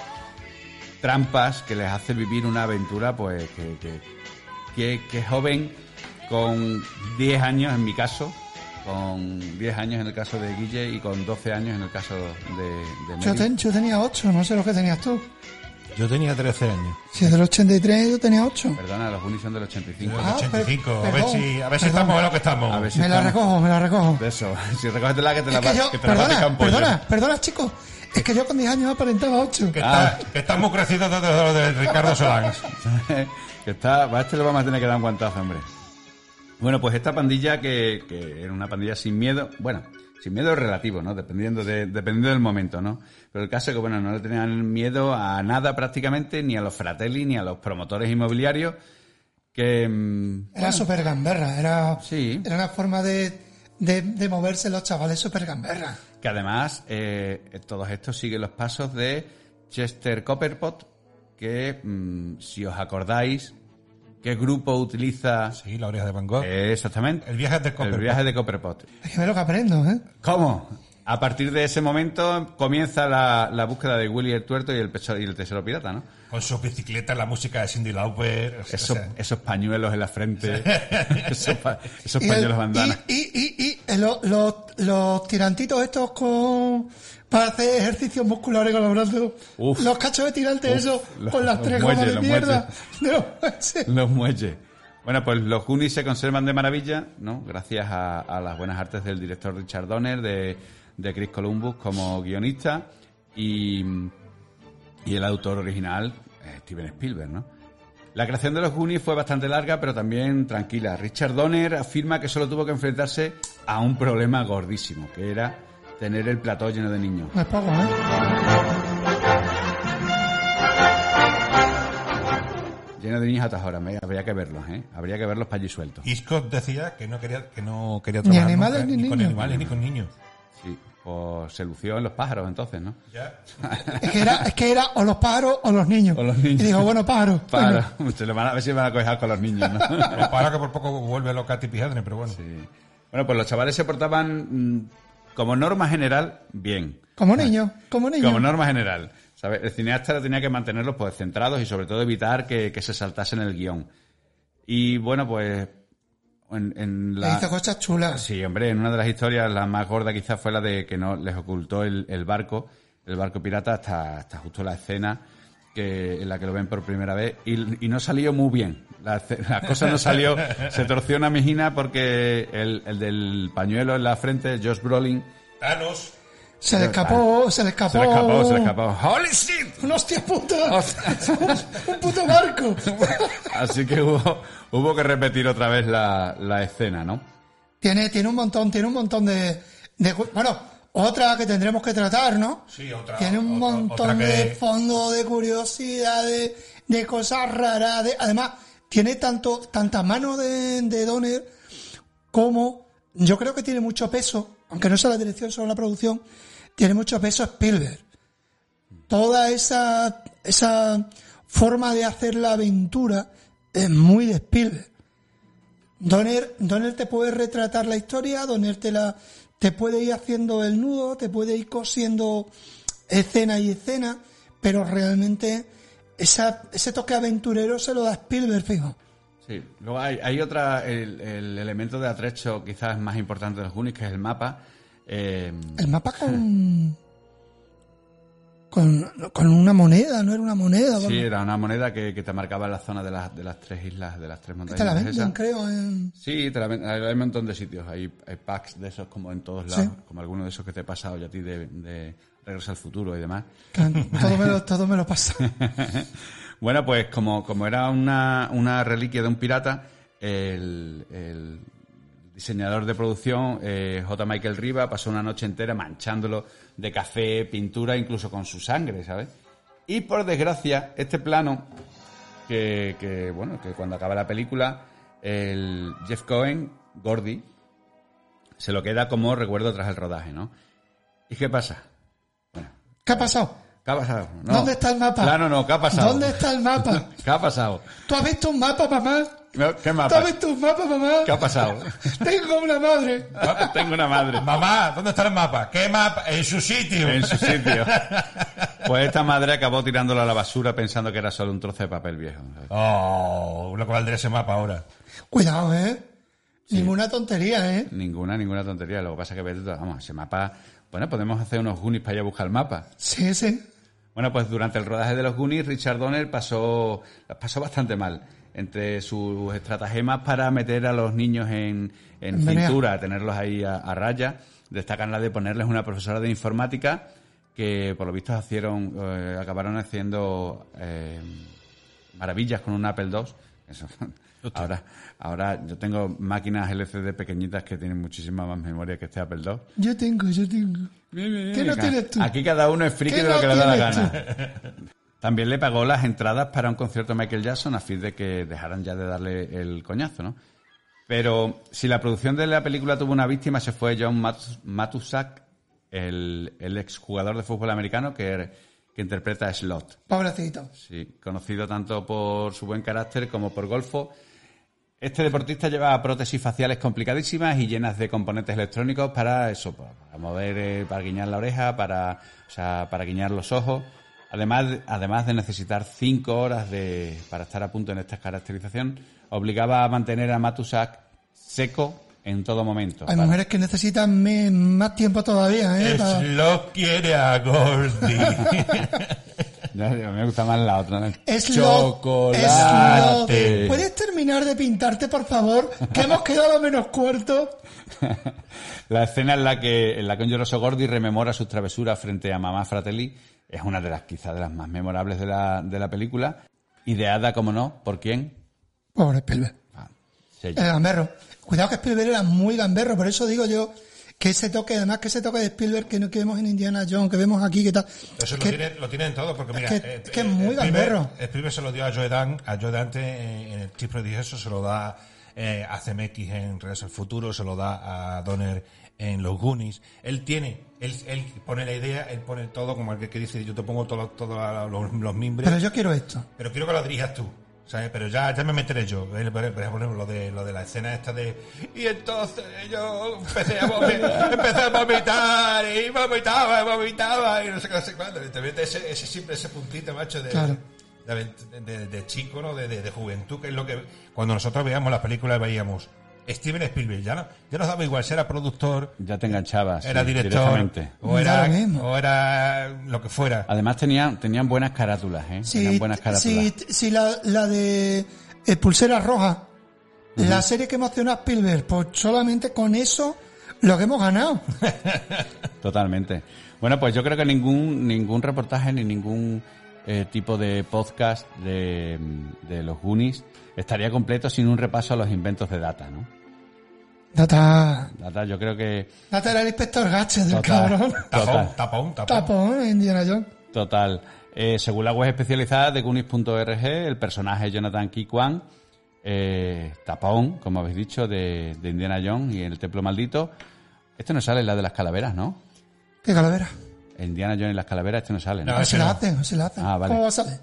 trampas que les hace vivir una aventura, pues que, que, que, que joven con 10 años en mi caso, con 10 años en el caso de Guille y con 12 años en el caso de, de Yo, ten- yo tenía 8, no sé lo que tenías tú. Yo tenía 13 años. Si es del 83, yo tenía 8. Perdona, los Goonies son del 85. Del Ah, 85. per- a ver si, a ver si estamos en lo que estamos. A ver si Me la estamos- recojo, me la recojo. Eso, si recógetela que te la, Es que yo, que te la perdona, un pollo. perdona, perdona, chicos. Es que yo con 10 años aparentaba 8. Que, Ah. está, que está muy crecido desde lo de Ricardo Solans. que está, a este le vamos a tener que dar un guantazo, hombre. Bueno, pues esta pandilla que, que era una pandilla sin miedo, bueno, sin miedo relativo, ¿no? Dependiendo de, dependiendo del momento, ¿no? Pero el caso es que, bueno, no le tenían miedo a nada prácticamente, ni a los fratelli, ni a los promotores inmobiliarios, que... mm, Era súper gamberra, era, Sí. era una forma de, de, de moverse los chavales súper gamberra. que además eh, todos estos siguen los pasos de Chester Copperpot, que mm, si os acordáis, ¿qué grupo utiliza Sí, la oreja de Van Gogh. Eh, exactamente. El viaje de El Copperpot. viaje de Copperpot. Hay que ver lo que aprendo, ¿eh? ¿Cómo? A partir de ese momento comienza la, la búsqueda de Willy el Tuerto y el, peso- y el tesoro pirata, ¿no? Con sus bicicletas, la música de Cindy Lauper. Esos, o sea, esos pañuelos en la frente, esos, pa- esos el- pañuelos bandanas. y, y, y, eh, lo- los, los tirantitos estos con para hacer ejercicios musculares con los brazos. Uf. los cachos de tirante Uf, esos con las tres muelles, gomas de los mierda. Sí. Los muelles. Bueno, pues los Goonies se conservan de maravilla, ¿no? Gracias a, a las buenas artes del director Richard Donner, de, de Chris Columbus como guionista y, y el autor original, eh, Steven Spielberg, ¿no? La creación de los Goonies fue bastante larga, pero también tranquila. Richard Donner afirma que solo tuvo que enfrentarse a un problema gordísimo, que era tener el plató lleno de niños. No es poco, ¿eh? Lleno de niños hasta ahora, me- habría que verlos, ¿eh? Habría que verlos para allí sueltos. Y Scott decía que no quería, que no quería Ni trabajar animales nunca, ni con niños. animales ni con niños. Sí, pues se lució en los pájaros entonces, ¿no? Ya. Es que era, es que era o los pájaros o los niños. O los niños. Y digo, bueno, pájaros. Para, se lo van a, a ver si van a coger con los niños, ¿no? Lo para que por poco vuelve loca Tipi Hedren, pero bueno. Sí. Bueno, pues los chavales se portaban mm, como norma general bien. Como niños, como niños. Como norma general. ¿sabes? El cineasta tenía que mantenerlos pues centrados y sobre todo evitar que, que se saltasen el guion. Y bueno, pues en, en la... hizo cosas chulas. Sí, hombre, en una de las historias, la más gorda quizás fue la de que no les ocultó el, el barco, el barco pirata, hasta, hasta justo la escena que, en la que lo ven por primera vez. Y, y no salió muy bien. La, la cosa no salió, se torció una mejina porque el, el del pañuelo en la frente, Josh Brolin, Thanos. Se le escapó, se le escapó. se le escapó, se le escapó. ¡Holy shit! ¡Un hostia puta! ¡Un puto barco! Así que hubo, hubo que repetir otra vez la, la escena, ¿no? Tiene, tiene un montón, tiene un montón de, de- bueno, otra que tendremos que tratar, ¿no? Sí, otra- Tiene un otra- montón otra que- de fondo, de curiosidades, de cosas raras, de, además, tiene tanto, tanta mano de, de Donner como, yo creo que tiene mucho peso, aunque no sea la dirección, solo la producción, tiene mucho peso Spielberg. Toda esa, esa forma de hacer la aventura es muy de Spielberg. Donner, Donner te puede retratar la historia, Donner te la, te puede ir haciendo el nudo, te puede ir cosiendo escena y escena, pero realmente esa, ese toque aventurero se lo da Spielberg, fijo. Sí, luego hay, hay otra, el, el elemento de atrecho quizás más importante de los Goonies, que es el mapa. Eh, El mapa con, con, con una moneda, no era una moneda. sí, era una moneda que, que te marcaba la zona de las, de las tres islas, de las tres montañas. Te la venden, creo, en... Sí, te la ven- hay un montón de sitios. Hay, hay packs de esos como en todos lados, como algunos de esos que te he pasado ya a ti de, de Regreso al Futuro y demás. Todo me lo, todo me lo pasa. Bueno, pues como, como era una, una reliquia de un pirata, el, el diseñador de producción, eh, J. Michael Riva, pasó una noche entera manchándolo de café, pintura, incluso con su sangre, ¿sabes? Y por desgracia, este plano, que, que, bueno, que cuando acaba la película, el Jeff Cohen, Gordy, se lo queda como recuerdo tras el rodaje, ¿no? ¿Y qué pasa? ¿Qué ha pasado? ¿Qué ha pasado? No. ¿Dónde está el mapa? Claro, no, ¿qué ha pasado? ¿Dónde está el mapa? ¿Qué ha pasado? ¿Tú has visto un mapa, mamá? ¿Qué ¿Tú mapa? has visto un mapa, mamá? ¿Qué ha pasado? Tengo una madre. Tengo una madre. Mamá, ¿dónde está el mapa? ¿Qué mapa? En su sitio. En su sitio. Pues esta madre acabó tirándolo a la basura pensando que era solo un trozo de papel viejo. Oh, lo que valdría ese mapa ahora. Cuidado, ¿eh? Ninguna tontería, ¿eh? Ninguna, ninguna tontería. Lo que pasa es que, vamos, ese mapa... Bueno, podemos hacer unos Goonies para ir a buscar el mapa. Sí, sí. Bueno, pues durante el rodaje de los Goonies, Richard Donner pasó, pasó bastante mal. Entre sus estratagemas para meter a los niños en, en cintura, tenerlos ahí a, a raya, destacan la de ponerles una profesora de informática que, por lo visto, hicieron, eh, acabaron haciendo eh, maravillas con un Apple II. Eso. Ahora, ahora yo tengo máquinas LCD pequeñitas que tienen muchísima más memoria que este Apple II. Yo tengo, yo tengo. ¿Qué no tienes tú? Aquí cada uno es friki ¿Qué de lo no que le da la gana. También le pagó las entradas para un concierto de Michael Jackson a fin de que dejaran ya de darle el coñazo, ¿no? Pero si la producción de la película tuvo una víctima, se fue John Matus- Matusak, el, el exjugador de fútbol americano que, que interpreta a Slot. Pobrecito. Sí, conocido tanto por su buen carácter como por golfo. Este deportista lleva prótesis faciales complicadísimas y llenas de componentes electrónicos para eso, para, para mover, eh, para guiñar la oreja, para, o sea, para guiñar los ojos. Además, además de necesitar cinco horas de, para estar a punto en esta caracterización, obligaba a mantener a Matusak seco en todo momento. Hay Para- mujeres que necesitan me- más tiempo todavía, ¿eh? Para- Slot quiere a Gordy. Me gusta más la otra. ¿no? Es lo- Chocolate. es lo- ¿Puedes terminar de pintarte, por favor? Que hemos quedado a lo menos cuarto. La escena en la que en la que un lloroso Gordy rememora sus travesuras frente a mamá Fratelli es una de las quizás de las más memorables de la, de la película. Ideada, como no, ¿por quién? Pobre Spielberg. Ah, sí, El gamberro. Cuidado que Spielberg era muy gamberro, por eso digo yo que ese toque, además que ese toque de Spielberg que, no, que vemos en Indiana Jones, que vemos aquí, que tal. Eso que- lo, tienen, lo tienen todo, porque mira... que- eh, es que es eh, muy Spielberg- gamberro. Spielberg se lo dio a Joe, Dan, a Joe Dante en, el Chip Prodigioso, se lo da eh, a CMX en Regreso al Futuro, se lo da a Donner en Los Goonies. Él tiene, él, él pone la idea, él pone todo como el que, que dice, yo te pongo todos todo los, los mimbres, Pero pero, yo quiero esto. quiero que lo dirijas tú. ¿sabes? Pero ya, ya me meteré yo. Por ejemplo, lo de, lo de la escena esta de... Y entonces yo empecé a, vomi- empecé a vomitar y vomitaba, y vomitaba y no sé qué, no sé cuándo. Ese, ese siempre ese puntito, macho, de, Claro. de, de- de chico, ¿no? De, de- de juventud, que es lo que... Cuando nosotros veíamos las películas veíamos Steven Spielberg, ya no, ya nos daba igual si era productor, Ya te enganchabas. era sí, director, directamente. o era, lo o era lo que fuera. Además tenían, tenían buenas carátulas, ¿eh? tenían Si, buenas carátulas. si, si la, la de eh, Pulsera Roja, la serie que emociona a Spielberg, pues solamente con eso lo que hemos ganado. Totalmente. Bueno, pues yo creo que ningún, ningún reportaje ni ningún eh, tipo de podcast de, de los Goonies estaría completo sin un repaso a los inventos de Data, ¿no? Data, Data, yo creo que Data era el inspector Gadget del Total. cabrón. Tapón, Total. tapón, tapón. Tapón en Indiana Jones. Total. Eh, según la web especializada de Goonies.org, el personaje Jonathan Kikwan, eh, tapón, como habéis dicho, de, de Indiana Jones y el Templo Maldito. Este no sale en la de las calaveras, ¿no? ¿Qué calavera? Indiana Jones y las calaveras este no sale, ¿no? No, No se la no. hacen, no se la hacen. Ah, vale. ¿Cómo va a salir?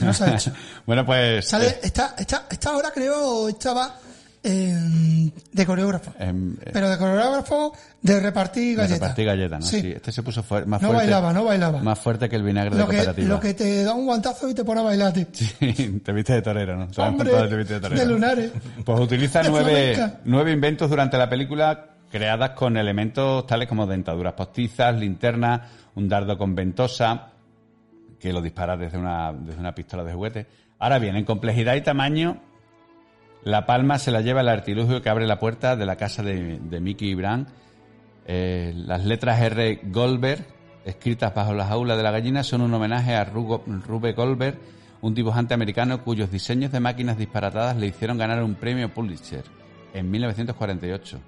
No se ha hecho. bueno, pues... Sale, eh, esta, esta, esta hora creo estaba eh, de coreógrafo. eh, Pero de coreógrafo de repartir de galletas. repartir galletas, ¿no? Sí. Sí. Este se puso más No fuerte. bailaba, no bailaba. Más fuerte que el vinagre de que, cooperativa. lo que te da un guantazo y te pone a bailar ti. Sí, te viste de torero, ¿no? Hombre, te viste de torero. de lunares. Pues utiliza nueve, flamenca. nueve inventos durante la película creadas con elementos tales como dentaduras postizas, linternas, un dardo con ventosa, que lo dispara desde una, desde una pistola de juguete. Ahora bien, en complejidad y tamaño, la palma se la lleva el artilugio que abre la puerta de la casa de, de Mickey y Bran. Eh, las letras R. Goldberg, escritas bajo las aulas de la gallina, son un homenaje a Rugo- Rube Goldberg, un dibujante americano cuyos diseños de máquinas disparatadas le hicieron ganar un premio Pulitzer en 1948.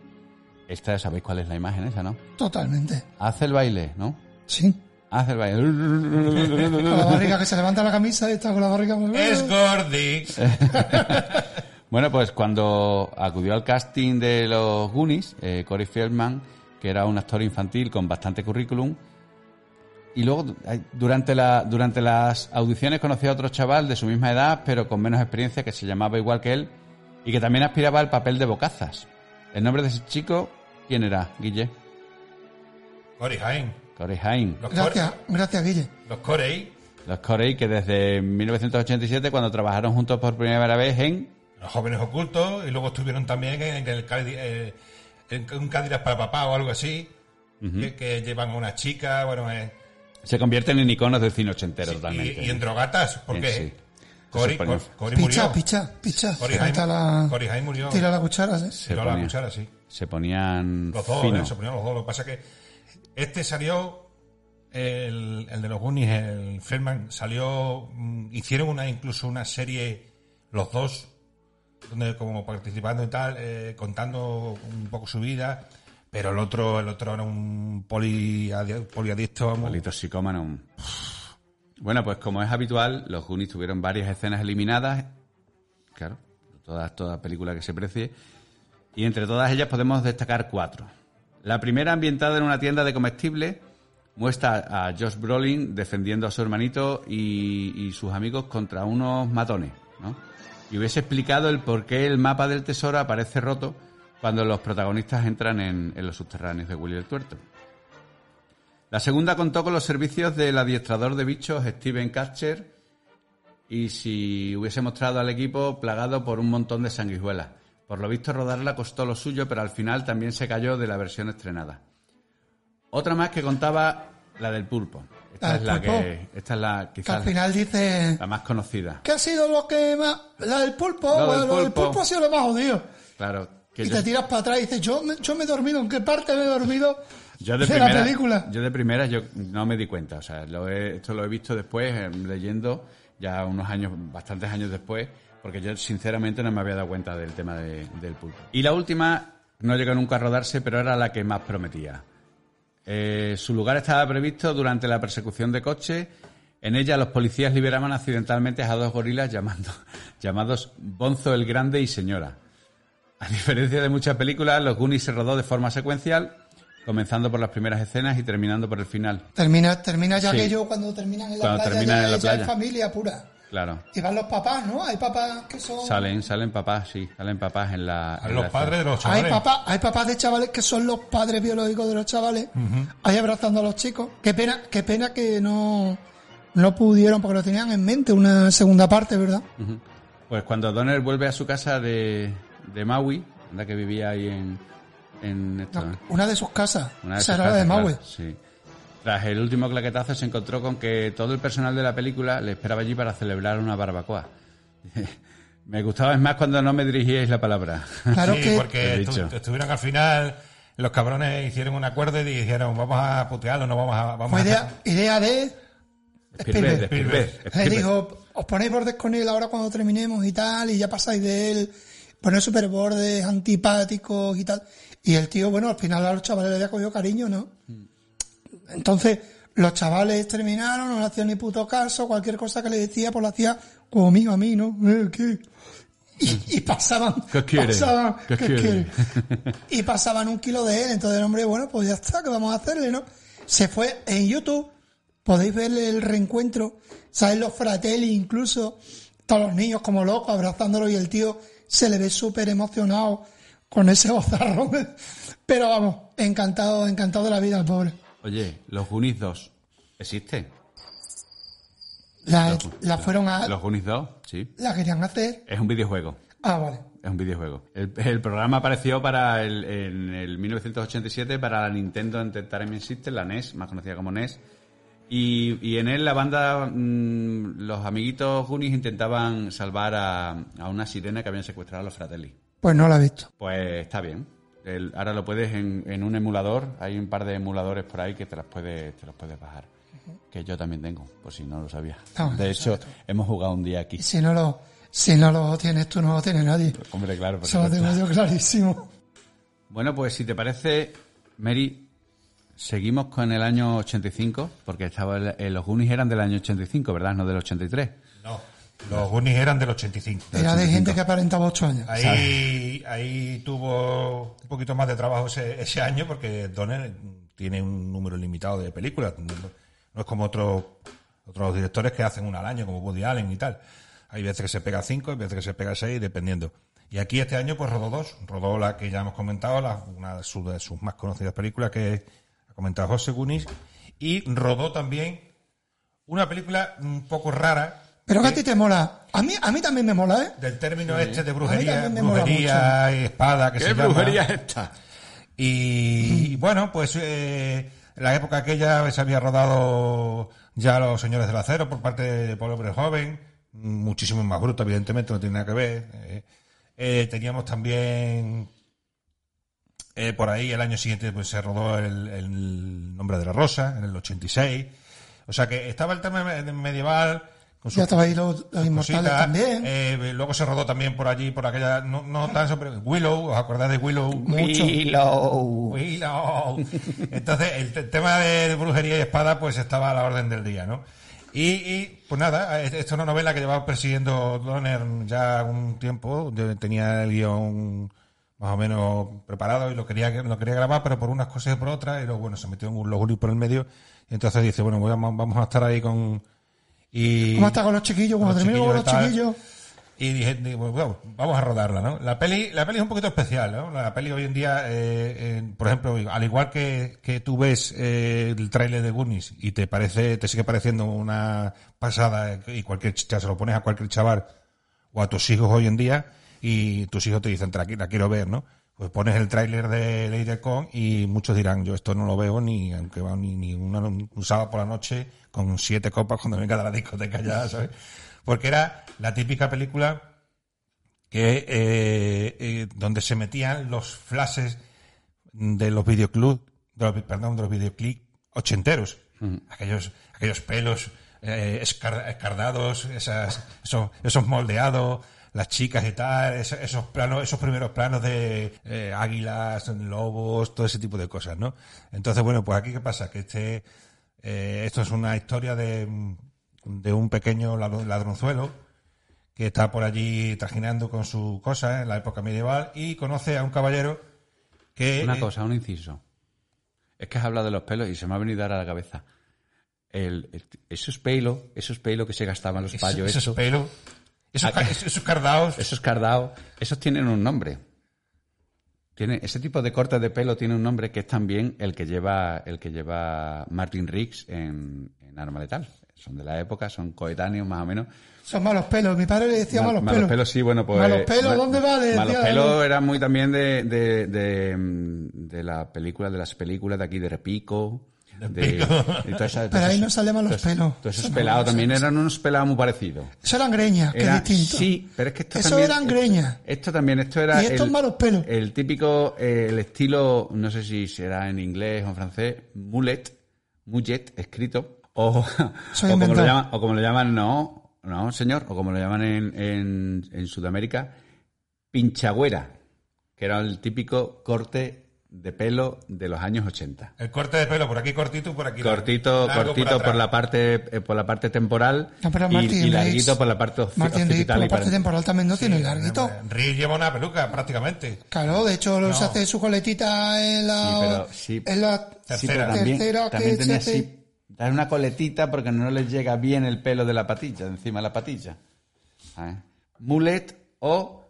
Esta, ¿sabéis cuál es la imagen esa, no? Totalmente. Hace el baile, ¿no? Sí. Hace el baile. Con la barriga que se levanta la camisa y está con la barriga muy Es Gordy. Bueno, pues cuando acudió al casting de los Goonies, eh, Corey Feldman, que era un actor infantil con bastante currículum, y luego durante, la, durante las audiciones conoció a otro chaval de su misma edad, pero con menos experiencia, que se llamaba igual que él, y que también aspiraba al papel de Bocazas. El nombre de ese chico, ¿quién era, Guille? Corey Haim. Corey Haim. Gracias, gracias, Guille. los Corey, Los Corey, que desde 1987, cuando trabajaron juntos por primera vez en... los jóvenes ocultos, y luego estuvieron también en, el, eh, en un Cadillac para papá o algo así, que, que llevan a una chica, bueno, eh, Se convierten en iconos del cine ochentero y, totalmente. y en drogatas, porque Sí. Corey, Se ponen- Cor- Corey Picha, murió. picha, picha. Haim, la... Corey Haim murió. Tira la cuchara, ¿sí? se Tiró la cuchara, sí. se ponían Los dos, eh, se ponían los dos. Lo que pasa es que este salió, el, el de los Goonies, el Feldman, salió, mm, hicieron una incluso una serie, los dos, donde como participando y tal, eh, contando un poco su vida, pero el otro, el otro era un poliadi- poliadicto. Politoxicómano. Bueno, pues como es habitual, los Goonies tuvieron varias escenas eliminadas. Claro, toda, toda película que se precie. Y entre todas ellas podemos destacar cuatro. La primera, ambientada en una tienda de comestibles, muestra a Josh Brolin defendiendo a su hermanito y, sus amigos contra unos matones, ¿no? Y hubiese explicado el por qué el mapa del tesoro aparece roto cuando los protagonistas entran en, los subterráneos de Willy el Tuerto. La segunda contó con los servicios del adiestrador de bichos Steven Katcher y si hubiese mostrado al equipo plagado por un montón de sanguijuelas. Por lo visto rodarla costó lo suyo, pero al final también se cayó de la versión estrenada. Otra más que contaba la del pulpo. Esta La es la pulpo. que esta es la Que quizás al final dice... la más conocida. ¿Qué ha sido lo que más... La del pulpo, Lo del bueno, lo del pulpo. ha sido lo más jodido. Claro, que Y yo, te tiras para atrás y dices, yo me, yo me he dormido, ¿en qué parte me he dormido yo de de primera, la película? yo de primera yo no me di cuenta, o sea, lo he- esto lo he visto después eh, leyendo ya unos años, bastantes años después, porque yo sinceramente no me había dado cuenta del tema de- del pulpo. Y la última no llegó nunca a rodarse, pero era la que más prometía. Eh, su lugar estaba previsto durante la persecución de coche. En ella los policías liberaban accidentalmente a dos gorilas llamando, llamados Bonzo el Grande y Señora. A diferencia de muchas películas, Los Goonies se rodó de forma secuencial, comenzando por las primeras escenas y terminando por el final. Termina, termina ya Sí. aquello cuando terminan en la Cuando playa, terminan ya, en la ya es playa. familia pura. Claro. Y van los papás, ¿no? Hay papás que son... Salen, salen papás, sí, salen papás en la. En los la padres de los Hay chavales. papás, hay papás de chavales que son los padres biológicos de los chavales, ahí abrazando a los chicos. Qué pena, qué pena que no, no pudieron, porque lo tenían en mente una segunda parte, ¿verdad? Pues cuando Donner vuelve a su casa de, de Maui, la que vivía ahí en. en esto, No, ¿eh? una de sus casas. Una de Esa sus era la de casas, Maui. claro, sí. Tras el último claquetazo se encontró con que todo el personal de la película le esperaba allí para celebrar una barbacoa. Me gustaba es más cuando no me dirigíais la palabra. Claro sí, que porque He estu- estuvieron al final, los cabrones hicieron un acuerdo y dijeron, vamos a putearlo, no vamos a... Vamos fue a idea, de Spielberg, Spielberg. Spielberg, Le dijo, os ponéis bordes con él ahora cuando terminemos y tal, y ya pasáis de él, poner super bordes antipáticos y tal. Y el tío, bueno, al final a los chavales le había cogido cariño, ¿no? Entonces, los chavales terminaron, no le hacían ni puto caso, cualquier cosa que le decía, pues lo hacía como amigo a mí, ¿no? Eh, ¿qué? Y, y pasaban, ¿Qué quiere? pasaban, ¿Qué ¿qué quiere? quiere? y pasaban un kilo de él. Entonces el hombre, bueno, pues ya está, ¿qué vamos a hacerle, no? Se fue en YouTube, podéis ver el reencuentro, ¿sabes? Los fratelli incluso, todos los niños como locos abrazándolo y el tío se le ve súper emocionado con ese bozarrón. Pero vamos, encantado, encantado de la vida el pobre. Oye, los Goonies 2 existe. La, la fueron a, Los Goonies 2, sí. la querían hacer. Es un videojuego. Ah, vale. Es un videojuego. El, el programa apareció para el, en el 1987 para la Nintendo Entertainment System, la NES, más conocida como NES. Y, y en él la banda, mm, los amiguitos Goonies intentaban salvar a, a una sirena que habían secuestrado a los Fratelli. Pues no la he visto. Pues está bien. El- ahora lo puedes en, en un emulador. Hay un par de emuladores por ahí que te las puedes, te los puedes bajar. Que yo también tengo, por si no lo sabías. Ah, de hecho, hemos jugado un día aquí. Si no lo, si no lo tienes tú, no lo tiene nadie. Hombre, claro, Eso lo tengo yo clarísimo. Bueno, pues si te parece, Mary, seguimos con el año 85, porque estaba el- eh, los Goonies eran del año 85, ¿verdad? No del 83. No, los Goonies eran del 85. Era de gente que aparentaba ocho años. Ahí, ahí tuvo un poquito más de trabajo ese, ese año porque Donner tiene un número limitado de películas. No, es como otros otros directores que hacen una al año, como Woody Allen y tal. Hay veces que se pega cinco, hay veces que se pega seis, dependiendo. Y aquí este año pues rodó dos. Rodó la que ya hemos comentado, la- una de sus, de sus más conocidas películas que ha comentado José Gunis. Y rodó también una película un poco rara Pero que a ti te mola. A mí, a mí también me mola, ¿eh? del término este de brujería, brujería y espada que ¿Qué se llama. brujería es esta? Y, y bueno, pues eh, en la época aquella se había rodado ya Los Señores del Acero por parte de Pablo Joven, muchísimo más bruto, evidentemente, no tiene nada que ver. Eh, eh, teníamos también eh, por ahí el año siguiente pues se rodó el, el Nombre de la Rosa, en el 86. O sea que estaba el tema me- medieval Ya estaba ahí los, los inmortales cositas. también. Eh, luego se rodó también por allí, por aquella, no, no tan sobre Willow, ¿os acordáis de Willow? Mucho. Willow. Entonces, el te- tema de brujería y espada, pues estaba a la orden del día, ¿no? Y, y, pues nada, es- esto es una novela que llevaba persiguiendo Donner ya un tiempo, yo tenía el guion más o menos preparado y lo quería, lo quería grabar, pero por unas cosas y por otras, y luego, bueno, se metió en los Goonies por el medio, y entonces dice, bueno, voy a- vamos a estar ahí con... Y, ¿Cómo está con los chiquillos? Los termino con los chiquillos y dije, digo, bueno, vamos a rodarla, ¿no? La peli, la peli es un poquito especial, ¿no? La peli hoy en día, eh, eh, por ejemplo, al igual que, que tú ves eh, el tráiler de Goonies y te parece, te sigue pareciendo una pasada eh, y cualquier ch- se lo pones a cualquier chaval o a tus hijos hoy en día y tus hijos te dicen, "Tra- la quiero ver, ¿no? Pues pones el tráiler de Lady Con y muchos dirán, yo esto no lo veo ni aunque va ni, ni una- un sábado por la noche con siete copas cuando venga de la discoteca ya, ¿sabes? Porque era la típica película que eh, eh, donde se metían los flashes de los videoclubs, de los, perdón, de los videoclips ochenteros, aquellos aquellos pelos eh, escar- escardados, esas, esos, esos moldeados, las chicas y tal, esos, esos planos, esos primeros planos de eh, águilas, lobos, todo ese tipo de cosas, ¿no? Entonces, bueno, pues aquí qué pasa, que este eh, esto es una historia de, de un pequeño ladr- ladronzuelo que está por allí trajinando con su cosa en la época medieval y conoce a un caballero que Una cosa, un inciso. Es que has hablado de los pelos y se me ha venido ahora a la cabeza. El, el- esos pelos, esos pelos que se gastaban los esos, payos, esos eso, pelos, esos, Ah, esos- esos cardados, esos cardados, esos tienen un nombre. Tiene, ese tipo de cortes de pelo tiene un nombre que es también el que lleva, el que lleva Martin Riggs en, en Arma Letal. Son de la época, son coetáneos más o menos. Son malos pelos. Mi padre le decía Mal- malos, pelos. sí, bueno, pues. Malos pelos, ¿dónde va? Le Malos pelos era muy también de, de, de, mm, de la película, de las películas de aquí de Repico. De, Repico. y toda esa- Pero ahí no malos todos- pelos. Todos esos no, pelados también no. eran unos pelados muy parecidos. Eso eran greñas, que Era- es distinto. Sí, pero es que esto Eso también... eran esto- greñas. Esto, también, esto era... Y estos el, malos pelos. El típico, eh, el estilo, no sé si será en inglés o en francés, mullet, mullet, escrito, o, o, Soy como lo inventado. llaman, o como lo llaman, no, no, señor, o como lo llaman en, en, en Sudamérica, pinchagüera, que era el típico corte de pelo de los años 80. el corte de pelo por aquí cortito y por aquí Cortito, largo cortito por, la parte eh, por la parte temporal No, pero y, Martin y larguito Riggs- por la parte Martin Riggs, por la parte para- temporal también no tiene larguito. Rick lleva una peluca prácticamente Claro, de hecho, No. se hace su coletita en la, Sí, pero sí. en la Sí, pero Tercera. también, tercera también que tenía se así, dar una coletita porque no les llega bien el pelo de la patilla, encima de la patilla. ¿Sabes? Mulet o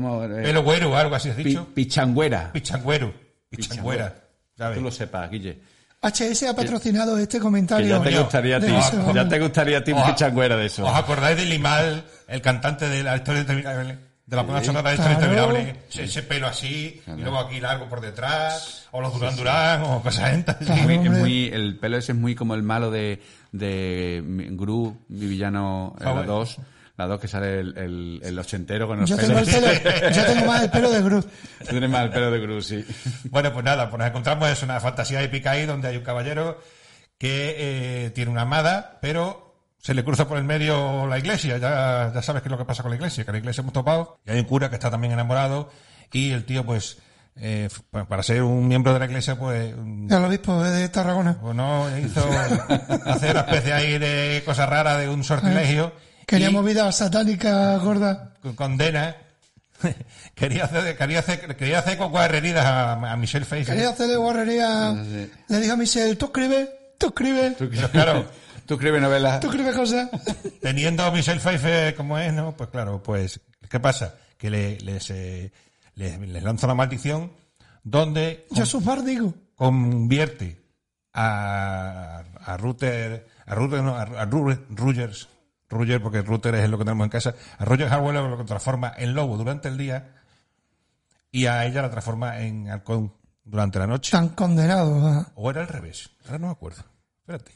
como eh, pelo güero algo así has pi- dicho pichangüera. pichangüero pichangüera ¿sabes? Tú lo sepas, Guille. HS ha patrocinado este Que comentario. ya te gustaría a ti, eso, ya te gustaría a ti un pichangüera de eso. ¿Os acordáis de Limal, el cantante de la historia interminable? De la banda sonora de claro. historia interminable. Ese, ese pelo así, y luego aquí largo por detrás, o los Durán Durán, o cosas estas. Claro. Muy- es muy, el pelo ese es muy como el malo de, de Gru, mi villano, eh, la Favor. 2. La 2 que sale el, el, el ochentero con los Yo tengo, el pelos. pelo, yo tengo más el pelo de Groot. Tú tienes más el pelo de Gru, sí. Bueno, pues nada, pues nos encontramos es una fantasía épica ahí donde hay un caballero que eh, tiene una amada, pero se le cruza por el medio la iglesia. Ya, ya sabes qué es lo que pasa con la iglesia, que la iglesia hemos topado. Y hay un cura que está también enamorado y el tío pues eh, para ser un miembro de la iglesia, pues, mm, El obispo de Tarragona. pues no hizo hacer una especie ahí de cosa rara, de un sortilegio. Quería y movida satánica gorda. con- condena. quería hacer, quería hacer, quería hacer con heridas a, a Michelle Pfeiffer. Quería hacerle guarrería. Le dijo a Michelle, tú escribes, tú escribes, Tú, claro, tú escribes novelas. tú escribes cosas. teniendo a Michelle Pfeiffer como es, ¿no? Pues claro, pues, ¿qué pasa? Que le, les, eh, les, les lanza una maldición donde Yo soy digo. convierte a, a Ruther, a Ruther, no, a, a Ru- Rogers, Roger, porque Ruther es lo que tenemos en casa, a Roger Harwell lo transforma en lobo durante el día y a ella la transforma en halcón durante la noche. Tan condenado. ah. O era al revés, ahora no me acuerdo. Espérate.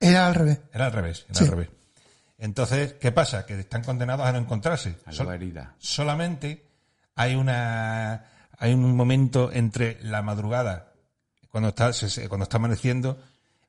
Era al revés. Era al revés, era Sí. al revés. Entonces, ¿qué pasa? Que están condenados a no encontrarse. A la Sol- herida. solamente hay una hay un momento entre la madrugada cuando está se- se- cuando está amaneciendo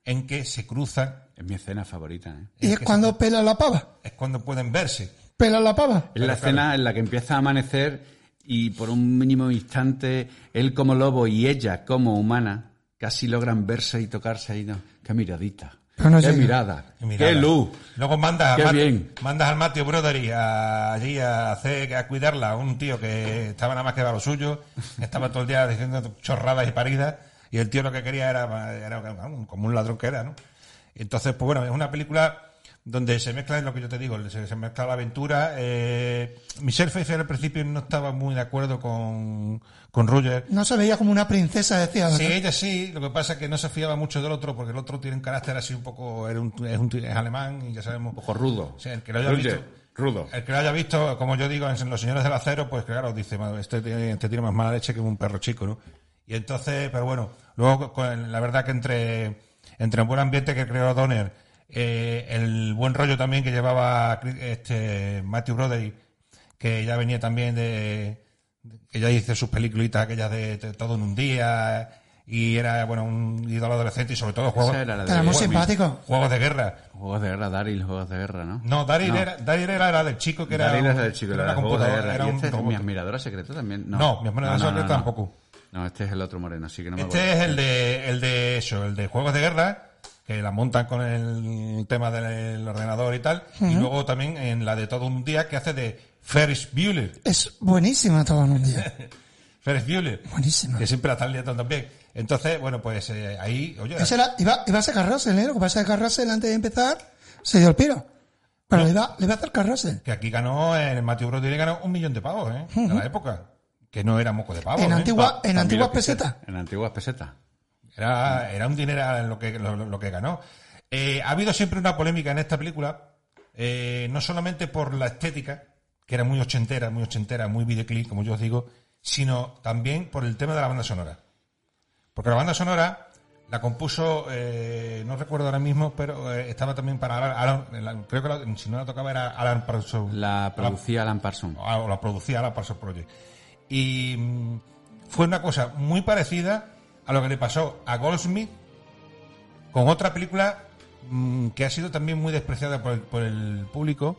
en que se cruzan Es mi escena favorita. ¿eh? Y es que cuando pela la pava. es cuando pueden verse Pela la pava. Es la escena en la que empieza a amanecer y por un mínimo instante él como lobo y ella como humana casi logran verse y tocarse ahí. ¿no? Qué miradita. No qué, mirada. Qué mirada. Qué luz. luego mandas Qué a Mat- bien. mandas al Matthew Broderick a- allí a hacer a cuidarla a un tío que estaba nada más que a lo suyo estaba todo el día diciendo chorradas y paridas y el tío lo que quería era, era como un ladrón que era ¿no? Entonces pues bueno es una película donde se mezcla lo que yo te digo se, se mezcla la aventura eh, Michelle Pfeiffer al principio no estaba muy de acuerdo con con Roger No se veía como una princesa, decía. Sí, ella sí, lo que pasa es que no se fiaba mucho del otro, porque el otro tiene un carácter así un poco, un- es, un- es alemán y ya sabemos. Un poco rudo. O sea, el que lo haya Roger, visto, rudo. el que lo haya visto, como yo digo, en Los Señores del Acero, pues claro, dice, "Madre, este, tiene- este tiene más mala leche que un perro chico, ¿no? Y entonces, pero bueno, luego con- la verdad que entre, entre el buen ambiente que creó Donner, eh, el buen rollo también que llevaba este Matthew Broderick, que ya venía también de, que ya hizo sus peliculitas aquellas de, de todo en un día y era bueno un ídolo adolescente y sobre todo juegos, era la de Era muy Juegos- simpático. juegos de guerra. Juegos de guerra, Daryl, juegos de guerra, ¿no? No, Daryl era, Daryl era la del chico que era, Daryl es un- el chico, era era una computadora, era ¿Y un este es mi admiradora secreto también? No, No, mi admiradora secreto tampoco. No, este es el otro moreno, así que no me Este acuerdo. es el de, el de eso, el de juegos de guerra, que la montan con el tema del ordenador y tal. Y luego también en la de todo un día que hace de Ferris Bueller. Es buenísima todo un día. Ferris Bueller. Buenísima. Que siempre la están liando también. Entonces, bueno, pues eh, ahí, oye, Ese era, iba, iba a ser Carrasel, ¿eh? Lo que pasa es que Carrasel antes de empezar se dio el piro. Pero le, iba, le iba a hacer Carrasel. que aquí ganó, el Matthew Broderick ganó un millón de pavos, ¿eh? En la época. Que no era moco de pavos. En, ¿eh? antigua, en antiguas pesetas. En antiguas pesetas. Era, era un dinero en lo que, lo, lo que ganó. Eh, ha habido siempre una polémica en esta película, eh, no solamente por la estética, que era muy ochentera, muy ochentera, muy videoclip, como yo os digo, sino también por el tema de la banda sonora. Porque la banda sonora la compuso, eh, no recuerdo ahora mismo, pero eh, estaba también para Alan, Alan- la- creo que la- si no la tocaba era Alan Parsons. La Alan- producía Alan Parsons. o la producía la Parsons Project. Y mm, fue una cosa muy parecida a lo que le pasó a Goldsmith con otra película mm, que ha sido también muy despreciada por el, por el público,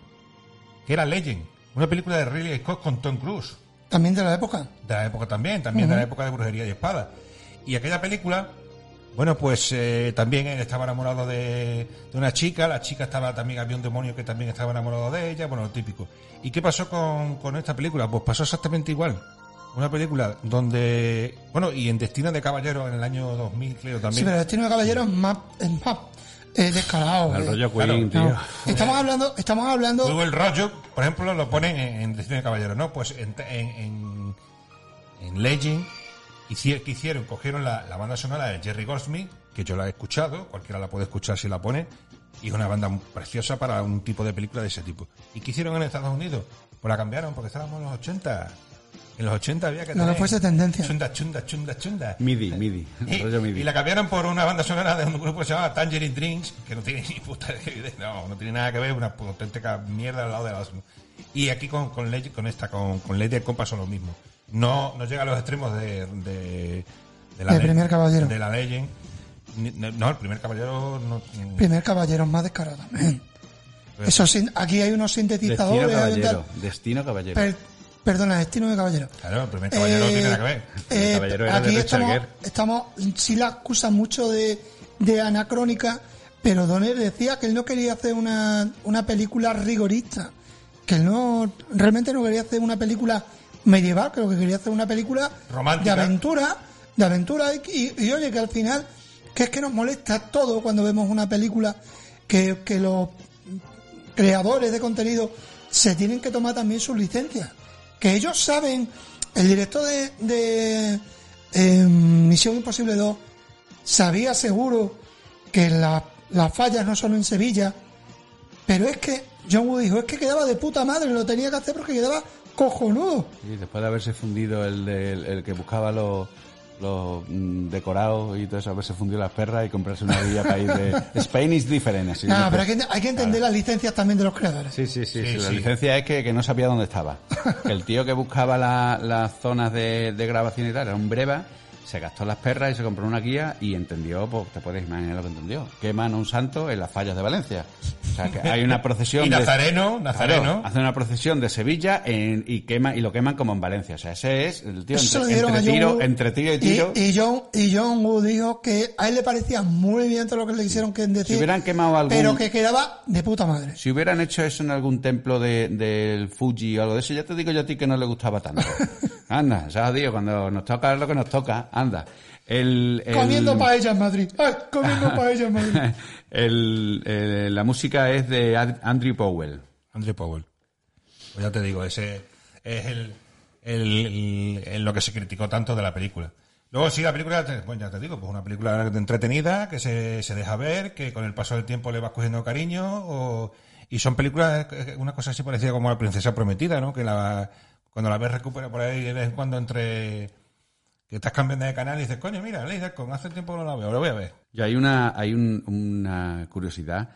que era Legend, una película de Ridley Scott con Tom Cruise, También de la época. de la época también, también de la época de brujería y espada. Y aquella película, bueno, pues eh, también él estaba enamorado de, de una chica, la chica estaba también, había un demonio que también estaba enamorado de ella, bueno, lo típico. ¿Y qué pasó con, con esta película? Pues pasó exactamente igual. Una película donde, bueno, y en Destino de Caballero en el año 2000, creo Sí, también. pero el Destino de Caballero es más, es más eh, descarado. El eh. rollo claro. Queen, tío. No. Estamos hablando, estamos hablando Luego el rollo, por ejemplo, lo ponen en, en Destino de Caballero, ¿no? Pues en, en, en, en Legend, hici- ¿qué hicieron? Cogieron la, la banda sonora de Jerry Goldsmith, que yo la he escuchado, cualquiera la puede escuchar si la pone, y es una banda muy preciosa para un tipo de película de ese tipo. ¿Y qué hicieron en Estados Unidos? Pues la cambiaron porque estábamos en los 80. En los 80 había que Lo que tener fuese tendencia. Chunda, chunda, chunda, chunda. MIDI, MIDI. Y, rollo MIDI. y la cambiaron por una banda sonora de un grupo que se llama Tangerine Drinks, que no tiene ni puta idea, no, no tiene nada que ver, una auténtica mierda al lado de las. Y aquí con, con, con esta, con, con Lady del Compas son lo mismo. No, no llega a los extremos de, de, de Del le- primer caballero. De la Legend. No, el primer caballero no. primer caballero más. Pues- Eso aquí hay unos Destino sintetizadores. tal- Caballero. Destino Caballero. pero Perdona, Destino de Caballero. Claro, el primer caballero Eh, tiene nada que ver. eh, El caballero era de aquí estamos, estamos, sí la acusan mucho de, de anacrónica, pero Donner decía que él no quería hacer una, una película rigorista, que él no, realmente no quería hacer una película medieval, que lo que quería hacer una película Romántica. de aventura, de aventura y, y- y oye que al final, que es que nos molesta todo cuando vemos una película que, que los creadores de contenido se tienen que tomar también sus licencias. Que ellos saben, el director de, de eh, Misión Imposible 2 sabía seguro que la- las fallas no solo en Sevilla, pero es que John Woo dijo, es que quedaba de puta madre, lo tenía que hacer porque quedaba cojonudo. Sí, después de haberse fundido el, del- el que buscaba los, los mm, decorados y todo eso, haberse fundido las perras y comprarse una guía para ir de... Spain is different. Así ¿no? pero hay que, hay que entender las licencias también de los creadores. Sí, sí, sí, Sí, sí, La sí. licencia es que, que no sabía dónde estaba. Que el tío que buscaba la- las zonas de, de grabación y tal era un breva, se gastó las perras y se compró una guía y entendió, pues te puedes imaginar lo que entendió. Queman a un santo en las fallas de Valencia. O sea, que hay una procesión Y de... Nazareno, Nazareno. Claro, hacen una procesión de Sevilla en- y quema y lo queman como en Valencia. O sea, ese es el tío entre, John tiro, entre tiro y tiro. Y, y John, y John Woo dijo que a él le parecía muy bien todo lo que le hicieron que decir. Si hubieran quemado algún- Pero que quedaba de puta madre. Si hubieran hecho eso en algún templo de- del Fuji o algo de eso, ya te digo yo a ti que no le gustaba tanto. Anda, ya os digo, cuando nos toca lo que nos toca, anda. El, el- Comiendo paella en Madrid. Ay, comiendo paella en Madrid. el- el- la música es de Andrew Powell. Andrew Powell. Pues ya te digo, ese es el, el, el- el lo que se criticó tanto de la película. Luego sí, la película, bueno, ya te digo, pues una película entretenida, que se, se deja ver, que con el paso del tiempo le vas cogiendo cariño, o, y son películas, eh, una cosa así parecida como La Princesa Prometida, ¿no? Que la, cuando la ves recupera por ahí de vez en cuando entre, que estás cambiando de canal y dices, coño, mira, Ley con hace tiempo no la veo, la voy a ver. Y hay una, hay un- una curiosidad,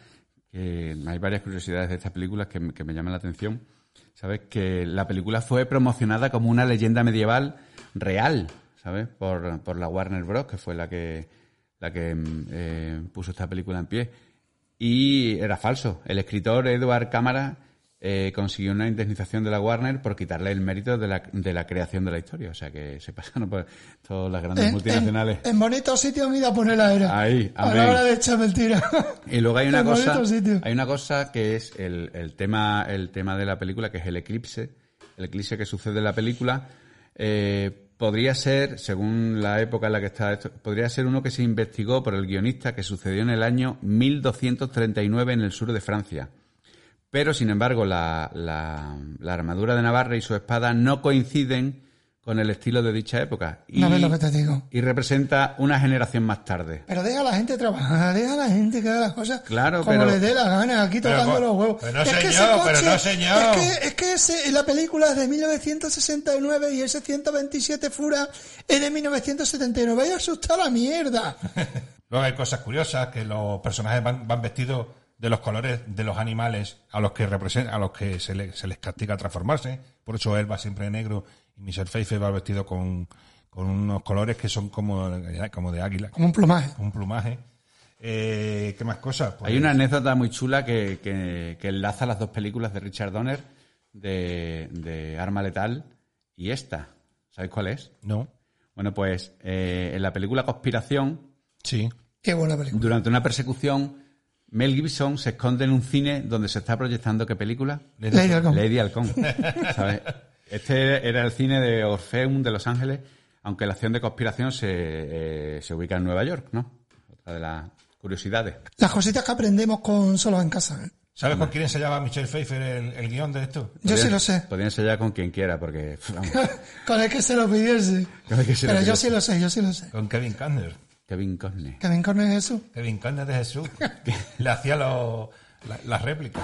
que hay varias curiosidades de estas películas que, que me llaman la atención. ¿Sabes? Que la película fue promocionada como una leyenda medieval real, ¿sabes? Por, por la Warner Bros., que fue la que, la que mm, eh, puso esta película en pie. Y era falso. El escritor Edward Cámara eh, consiguió una indemnización de la Warner por quitarle el mérito de la, de la creación de la historia. O sea que se pasaron por todas las grandes En, multinacionales. en, en bonitos sitios, mira, poner la era. Ahí, A la hora de echar mentira. Y luego hay una En cosa, hay una cosa que es el, el tema, el tema de la película, que es el eclipse, el eclipse que sucede en la película. Eh, podría ser, según la época en la que está esto, podría ser uno que se investigó por el guionista que sucedió en el año 1239 en el sur de Francia. Pero, sin embargo, la, la, la armadura de Navarra y su espada no coinciden con el estilo de dicha época. Y, No lo que te digo. y representa una generación más tarde. Pero deja a la gente trabajar, deja a la gente que haga las cosas Claro, como pero- le dé la gana, aquí Pero, tocando los huevos. pero no, es que señor, ese pero coche- no, señor. Es que, es que ese- la película es de 1969 y ese 127 Fura es de 1979. Vaya asustar la mierda. Luego hay cosas curiosas, que los personajes van, van vestidos de los colores de los animales a los que represent- a los que se, le- se les castiga transformarse. Por eso él va siempre de negro y Michelle Pfeiffer va vestido con, con unos colores que son como, como de águila, Como un plumaje. un plumaje. Eh, ¿Qué más cosas? Pues- Hay una anécdota muy chula que, que- que enlaza las dos películas de Richard Donner, de, de Arma Letal, y esta. ¿Sabéis cuál es? No. Bueno, pues eh, en la película Conspiración, Sí. Qué buena película. durante una persecución, Mel Gibson se esconde en un cine donde se está proyectando ¿qué película? Lady Halcón. Lady Halcón. ¿sabes? Este era el cine de Orpheum de Los Ángeles, aunque la acción de conspiración se, eh, se ubica en Nueva York, ¿no? Otra de las curiosidades. Las cositas que aprendemos con solo en casa. ¿eh? ¿Sabes con quién se llama Michelle Pfeiffer el, el guion de esto? Yo sí lo sé. Podrían ser ya con quien quiera, porque... Con el que se lo pidiese. Con el que se lo Pero yo sí lo sé, yo sí lo sé. Con Kevin Costner. Kevin Costner. Kevin Corner es eso. Kevin Costner de Jesús. Le hacía los- la- las réplicas.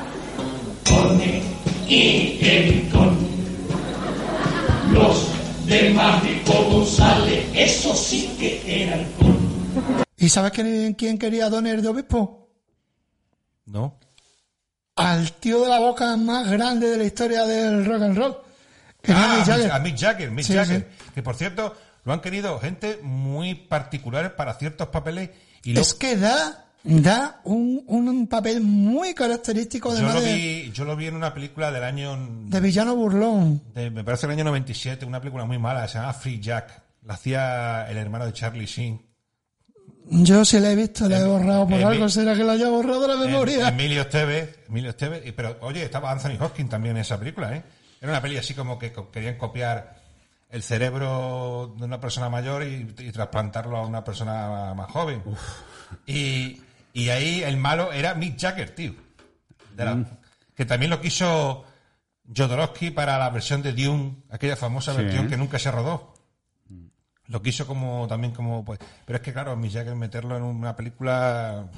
¿Y sabes quién, quién quería a Donner de obispo? ¿No? Al tío de la boca más grande de la historia del rock and roll. Que Ah, Mick Jagger. a Mick Jagger, Mick Sí, Jagger. Que por cierto, lo han querido gente muy particulares para ciertos papeles y lo- Es que da Da un, un papel muy característico Yo además lo, de, vi, yo lo vi en una película del año... de villano burlón. de- me parece el año 97, una película muy mala, se llama Free Jack. La hacía el hermano de Charlie Sheen. Yo sí la he visto, la he borrado por algo, será que la haya borrado de la memoria. Em- Emilio Estevez, Emilio Estevez, pero oye, estaba Anthony Hopkins también en esa película, ¿eh? Era una peli así como que querían copiar el cerebro de una persona mayor y, y trasplantarlo a una persona más joven. Y, y ahí el malo era Mick Jagger, tío. De la- Que también lo quiso Jodorowsky para la versión de Dune, aquella famosa Sí. versión que nunca se rodó. Lo quiso como también como pues, pero es que claro, Mick Jagger meterlo en una película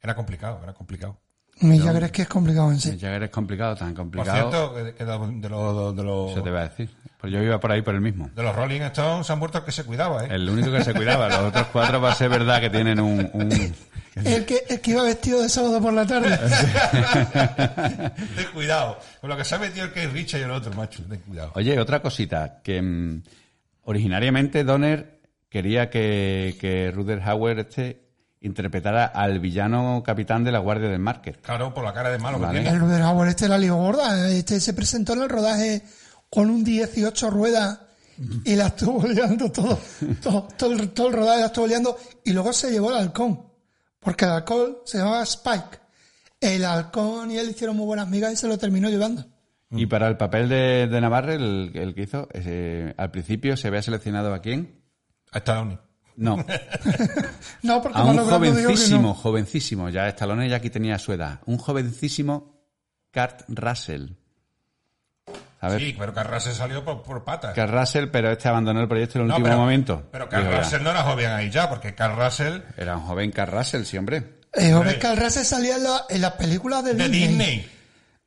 era complicado, era complicado. Mi Jagger es que es complicado en sí. Jagger es complicado, tan Por complicado. cierto, eh, que de, de los de los Eso te iba a decir. Pues yo iba por ahí por el mismo. de los Rolling Stones se han muerto el que se cuidaba, ¿eh? El único que se cuidaba. Los otros cuatro va a ser verdad que tienen un... un- El que, el que iba vestido de sábado por la tarde. Ten cuidado. Con lo que se ha metido el que es Richard y el otro, macho. Ten cuidado. Oye, otra cosita, que mm, originariamente Donner quería que, que Ruder Hauer este interpretara al villano capitán de la Guardia del Market. Claro, por la cara de malo Vale. que El tiene. Ruder Hauer este la lió gorda. Este se presentó en el rodaje con un 18 ruedas y la estuvo liando todo, todo, todo, el, todo el rodaje la estuvo liando y luego se llevó el halcón. Porque el halcón se llamaba Spike. El halcón y él hicieron muy buenas migas y se lo terminó llevando. Y para el papel de, de Navarre, el, el que hizo, ese, al principio se había seleccionado a quién? A Stallone. No, No, porque a un Marlon Brando dijo que no. jovencísimo, jovencísimo, ya Stallone ya aquí tenía su edad, un jovencísimo Kurt Russell. ¿Sabes? Sí, pero Carl Russell salió por, por patas. Kurt Russell, pero este abandonó el proyecto en el No, último pero- momento. Pero Dijo, ya, Russell no era joven ahí ya, porque Carl Russell Era un joven Kurt Russell, sí, hombre. Eh, joven Carl Russell salía en, la- en las películas de, de Disney.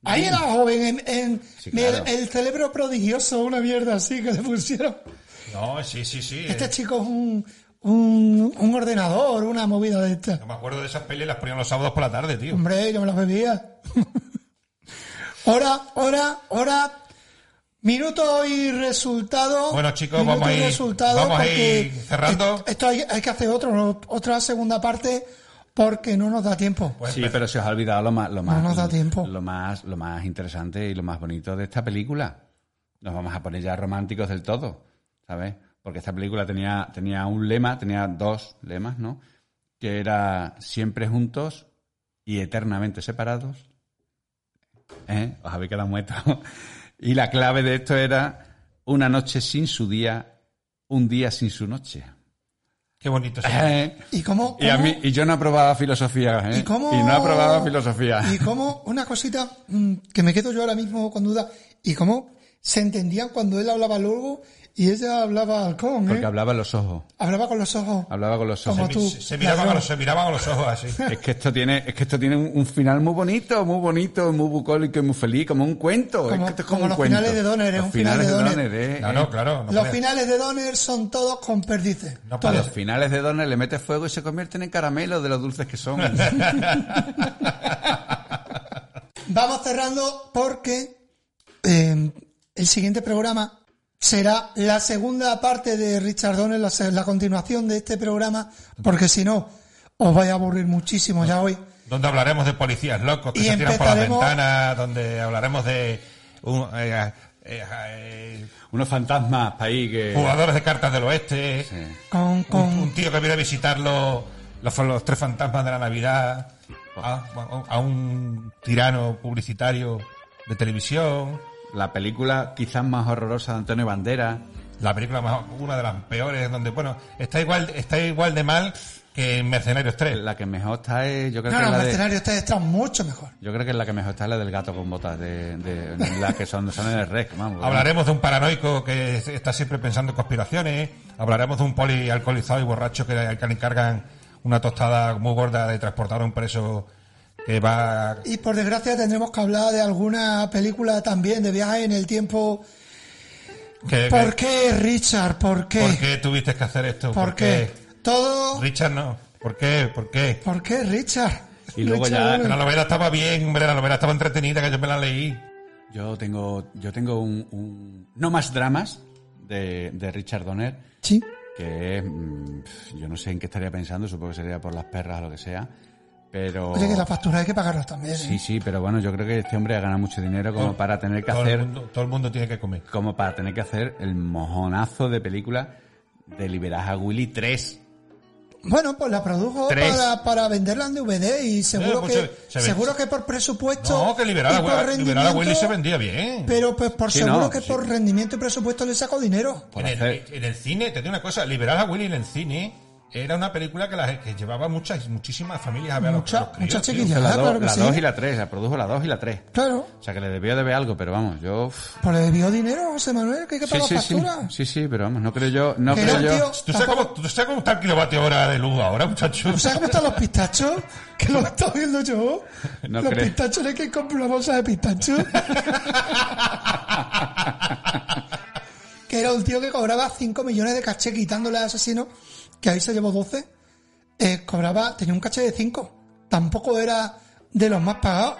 Ahí era joven en, en Sí, claro. el, el cerebro prodigioso, una mierda así que le pusieron. No, sí, sí, sí. Este eh. chico es un, un, un ordenador, una movida de esta. No me acuerdo de esas pelis, las ponían los sábados por la tarde, tío. Hombre, yo me las bebía. hora, hora, hora. Minuto y resultado. Bueno, chicos, Minuto vamos a y ir- resultado vamos a porque ir cerrando. Esto, hay, hay que hacer otro, otra segunda parte porque no nos da tiempo. Pues Sí, pero se os ha olvidado lo más, lo más, nos da tiempo. lo más, lo más interesante y lo más bonito de esta película. Nos vamos a poner ya románticos del todo, ¿sabes? Porque esta película tenía, tenía un lema, tenía dos lemas, ¿no? Que era siempre juntos y eternamente separados. ¿Eh? Os habéis quedado muertos. Y la clave de esto era una noche sin su día, un día sin su noche. Qué bonito. sí. ¿Eh? ¿Y cómo? Y, a mí, y yo no aprobaba filosofía, ¿eh? ¿Y cómo? no aprobaba filosofía. Y cómo, una cosita mm, que me quedo yo ahora mismo con duda, y cómo se entendían cuando él hablaba luego y ella hablaba halcón, ¿eh? Porque hablaba en los ojos. Hablaba con los ojos. Hablaba con los Como ojos. tú. Se, a los, se miraban con los ojos así. Es que esto tiene, es que esto tiene un, un final muy bonito, muy bonito, muy bucólico y muy feliz, como un cuento. es Como- que esto es como como un los cuento. finales de Donner, es Los un final finales de Donner. Donner, eh, No, no, claro. No los puede- finales de Donner son todos con perdices. No todos. puede Los finales de Donner le metes fuego y se convierten en caramelo de los dulces que son. Vamos cerrando porque eh, el siguiente programa será la segunda parte de Richard Donner, la, se- la continuación de este programa, porque si no, os vais a aburrir muchísimo ya hoy. donde hablaremos de policías locos que Y se tiran por las empezaremos- ventanas, donde hablaremos de un- eh, eh, eh, Unos fantasmas ahí que... jugadores de cartas del oeste, Con, un, con, un tío que viene a visitar los, los, los tres fantasmas de la Navidad, a, a un tirano publicitario de televisión, La película quizás más horrorosa de Antonio Bandera. la película más, una de las peores, donde, bueno, está igual, está igual de mal que en Mercenarios 3. La que mejor está es... Yo creo no, que no, la de... mercenario está, está mucho mejor. Yo creo que la que mejor está es la del gato con botas, de, de, de las que son, son en el rec, vamos. Hablaremos de un paranoico que está siempre pensando en conspiraciones. Hablaremos de un poli alcoholizado y borracho que, al que le encargan una tostada muy gorda de transportar a un preso que va. Y por desgracia tendremos que hablar de alguna película también de viaje en el tiempo. ¿Por qué, Richard? ¿Por qué? ¿Por qué tuviste que hacer esto? ¿Por qué? Todo... Richard no. ¿Por qué? ¿Por qué? ¿Por qué, Richard? Y luego Richard ya-. La novela estaba bien, hombre, la novela estaba entretenida, que yo me la leí. Yo tengo, yo tengo un, un- no más dramas de, de Richard Donner Sí. que es, mm, yo no sé en qué estaría pensando, supongo que sería por las perras o lo que sea, pero... Oye, que la factura hay que pagarlas también. ¿eh? Sí, sí, pero bueno, yo creo que este hombre ha ganado mucho dinero como Todo- para tener que todo hacer El mundo, todo el mundo tiene que comer. como para tener que hacer el mojonazo de película de Liberar a Willy 3. Bueno, pues la produjo para, para venderla en DVD y seguro Eh, pues que se- se ve- seguro que por presupuesto No, que liberar y a, por Willy- se vendía bien. Pero pues por Sí, seguro no, que sí. por rendimiento y presupuesto le sacó dinero. en, el, hacer- en el cine, te digo una cosa, liberar a Willy en el cine era una película que, la, que llevaba muchas muchísimas familias a ver a los- a los críos, muchas chiquillas. la Ah, claro 2 que la sí. dos y la 3, la produjo la 2 y la 3. Claro. O sea que le debió de ver algo, pero vamos, yo... Pues le debió dinero, José Manuel, que hay que pagar sí, sí, factura. sí, sí, pero vamos, no creo yo, no creo no, yo... tío. ¿Tú sabes, cómo, ¿Tú sabes cómo está el kilovatio hora de luz ahora, muchacho? ¿Tú sabes cómo están los pistachos? Que lo estoy viendo yo. No los creo. pistachos hay que comprar una bolsa de pistachos. que era un tío que cobraba 5 millones de caché quitándole al asesino, que ahí se llevó 12. Eh, cobraba, tenía un caché de 5. Tampoco era de los más pagados.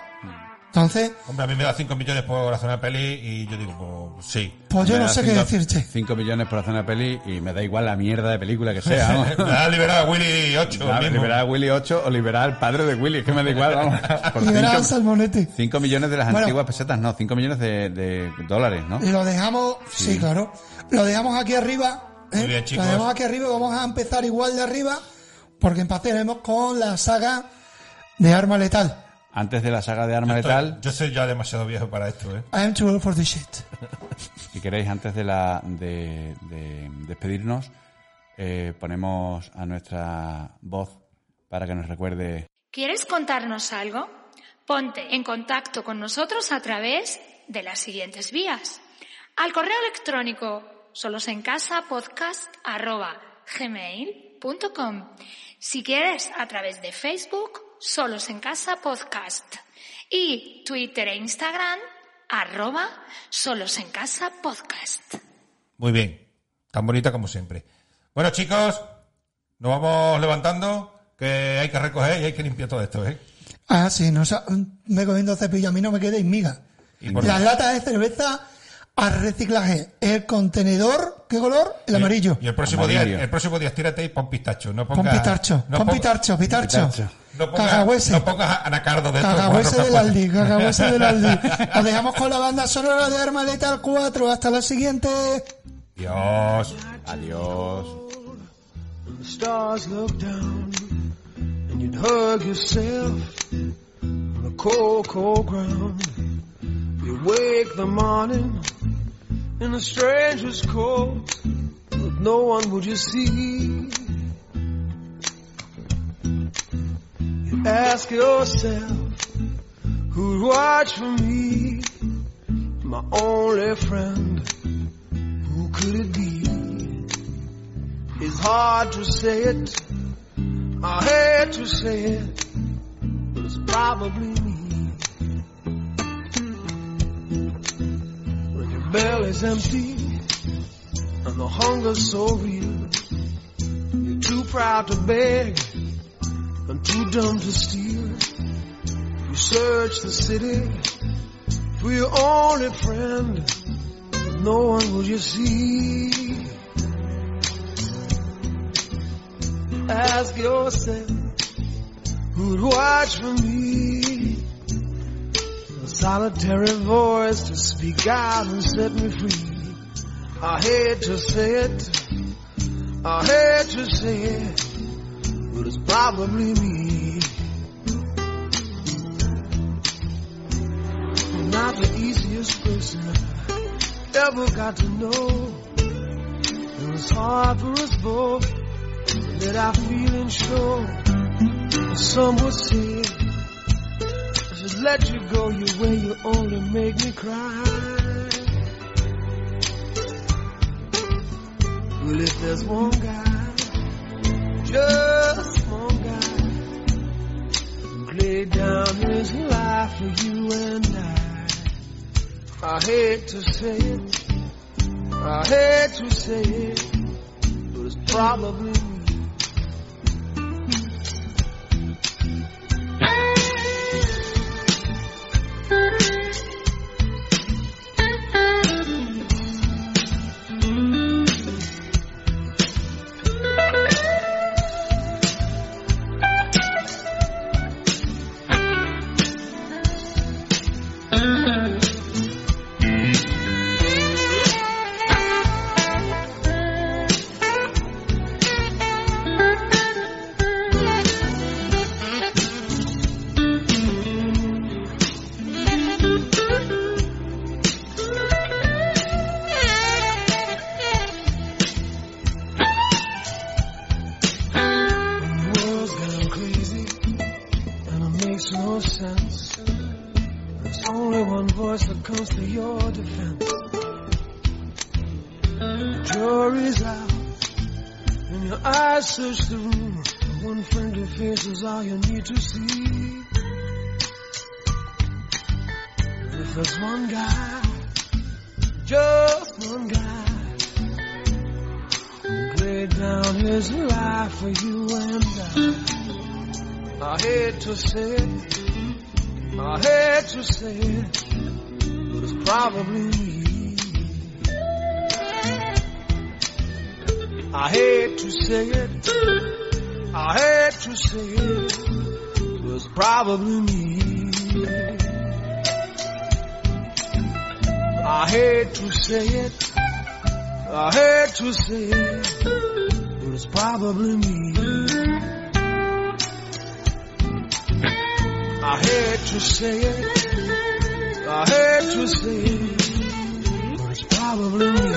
Entonces, Hombre, a mí me da 5 millones por hacer una peli y yo digo, pues sí. pues yo Me no sé qué cinco- decirte. 5 millones por hacer una peli y me da igual la mierda de película que sea, vamos. me da liberar a Willy 8. Da- mismo. liberar a Willy 8 o liberar al padre de Willy, es que me da igual, vamos. Por al 5 salmonete. millones de las Bueno. antiguas pesetas, no, 5 millones de, de dólares, ¿no? Y lo dejamos, sí. claro. Lo dejamos aquí arriba. ¿Eh? Muy bien, chicos. Aquí arriba vamos a empezar igual de arriba porque empezaremos con la saga de Arma Letal. Antes de la saga de Arma Yo estoy- Letal, Yo soy ya demasiado viejo para esto, ¿eh? I am too old for this shit. si queréis, antes de la de, de despedirnos, eh, ponemos a nuestra voz para que nos recuerde ¿Quieres contarnos algo? Ponte en contacto con nosotros a través de las siguientes vías. Al correo electrónico solosencasapodcast.gmail.com Si quieres, a través de Facebook, Solos en Casa Podcast. Y Twitter e Instagram, arroba Solos en Casa Podcast. Muy bien. Tan bonita como siempre. Bueno, chicos, nos vamos levantando, que hay que recoger y hay que limpiar todo esto, ¿eh? Ah, sí, no, sa- me comiendo cepillo, a mí no me quedéis miga. Las latas de cerveza al reciclaje. El contenedor, ¿qué color? El amarillo. Y el próximo Amarillo. día, el próximo día estírate y pon pistacho. No Pon pongas, pitarcho, no pon pon- pitarcho, pitarcho. Pitarcho. No pongas, Cagagüese. no pongas anacardo de estos. Guarros del Aldi, cagagüese del Aldi. Os dejamos con la banda sonora de Arma Letal 4. Hasta la siguiente. Dios. adiós. the stars look down and you'd hug yourself on the cold, cold ground. You wake the morning in a stranger's coat, but no one would you see. You ask yourself, who'd watch for me? My only friend, who could it be? It's hard to say it. I hate to say it, but it's probably belly's empty and the hunger's so real, you're too proud to beg and too dumb to steal. You search the city for your only friend, but no one will you see. Ask yourself, who'd watch for me? Solitary voice to speak out and set me free. I hate to say it, I hate to say it, but it's probably me. I'm not the easiest person ever got to know. It was hard for us both that I feel and show. Some would say, let you go your way, you only make me cry. Well, if there's one guy, just one guy, laid down his life for you and I, I hate to say it, I hate to say it, but it's probably jury's out, and your eyes search the room. One friendly face is all you need to see. If there's one guy, just one guy, laid down his life for you and I. I hate to say it, I hate to say it, but it's probably I hate to say it, I hate to say it, but it's probably me. I hate to say it, I hate to say it, but it's probably me. I hate to say it, I hate to say it, but it's probably me.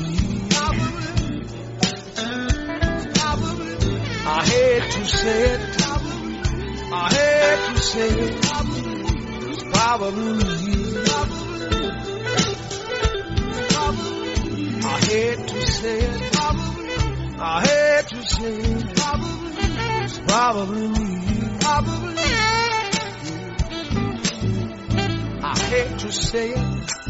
I hate to say it. I hate to say it. It's probably me. I hate to say it. I hate to say it. It's probably me. I hate to say it.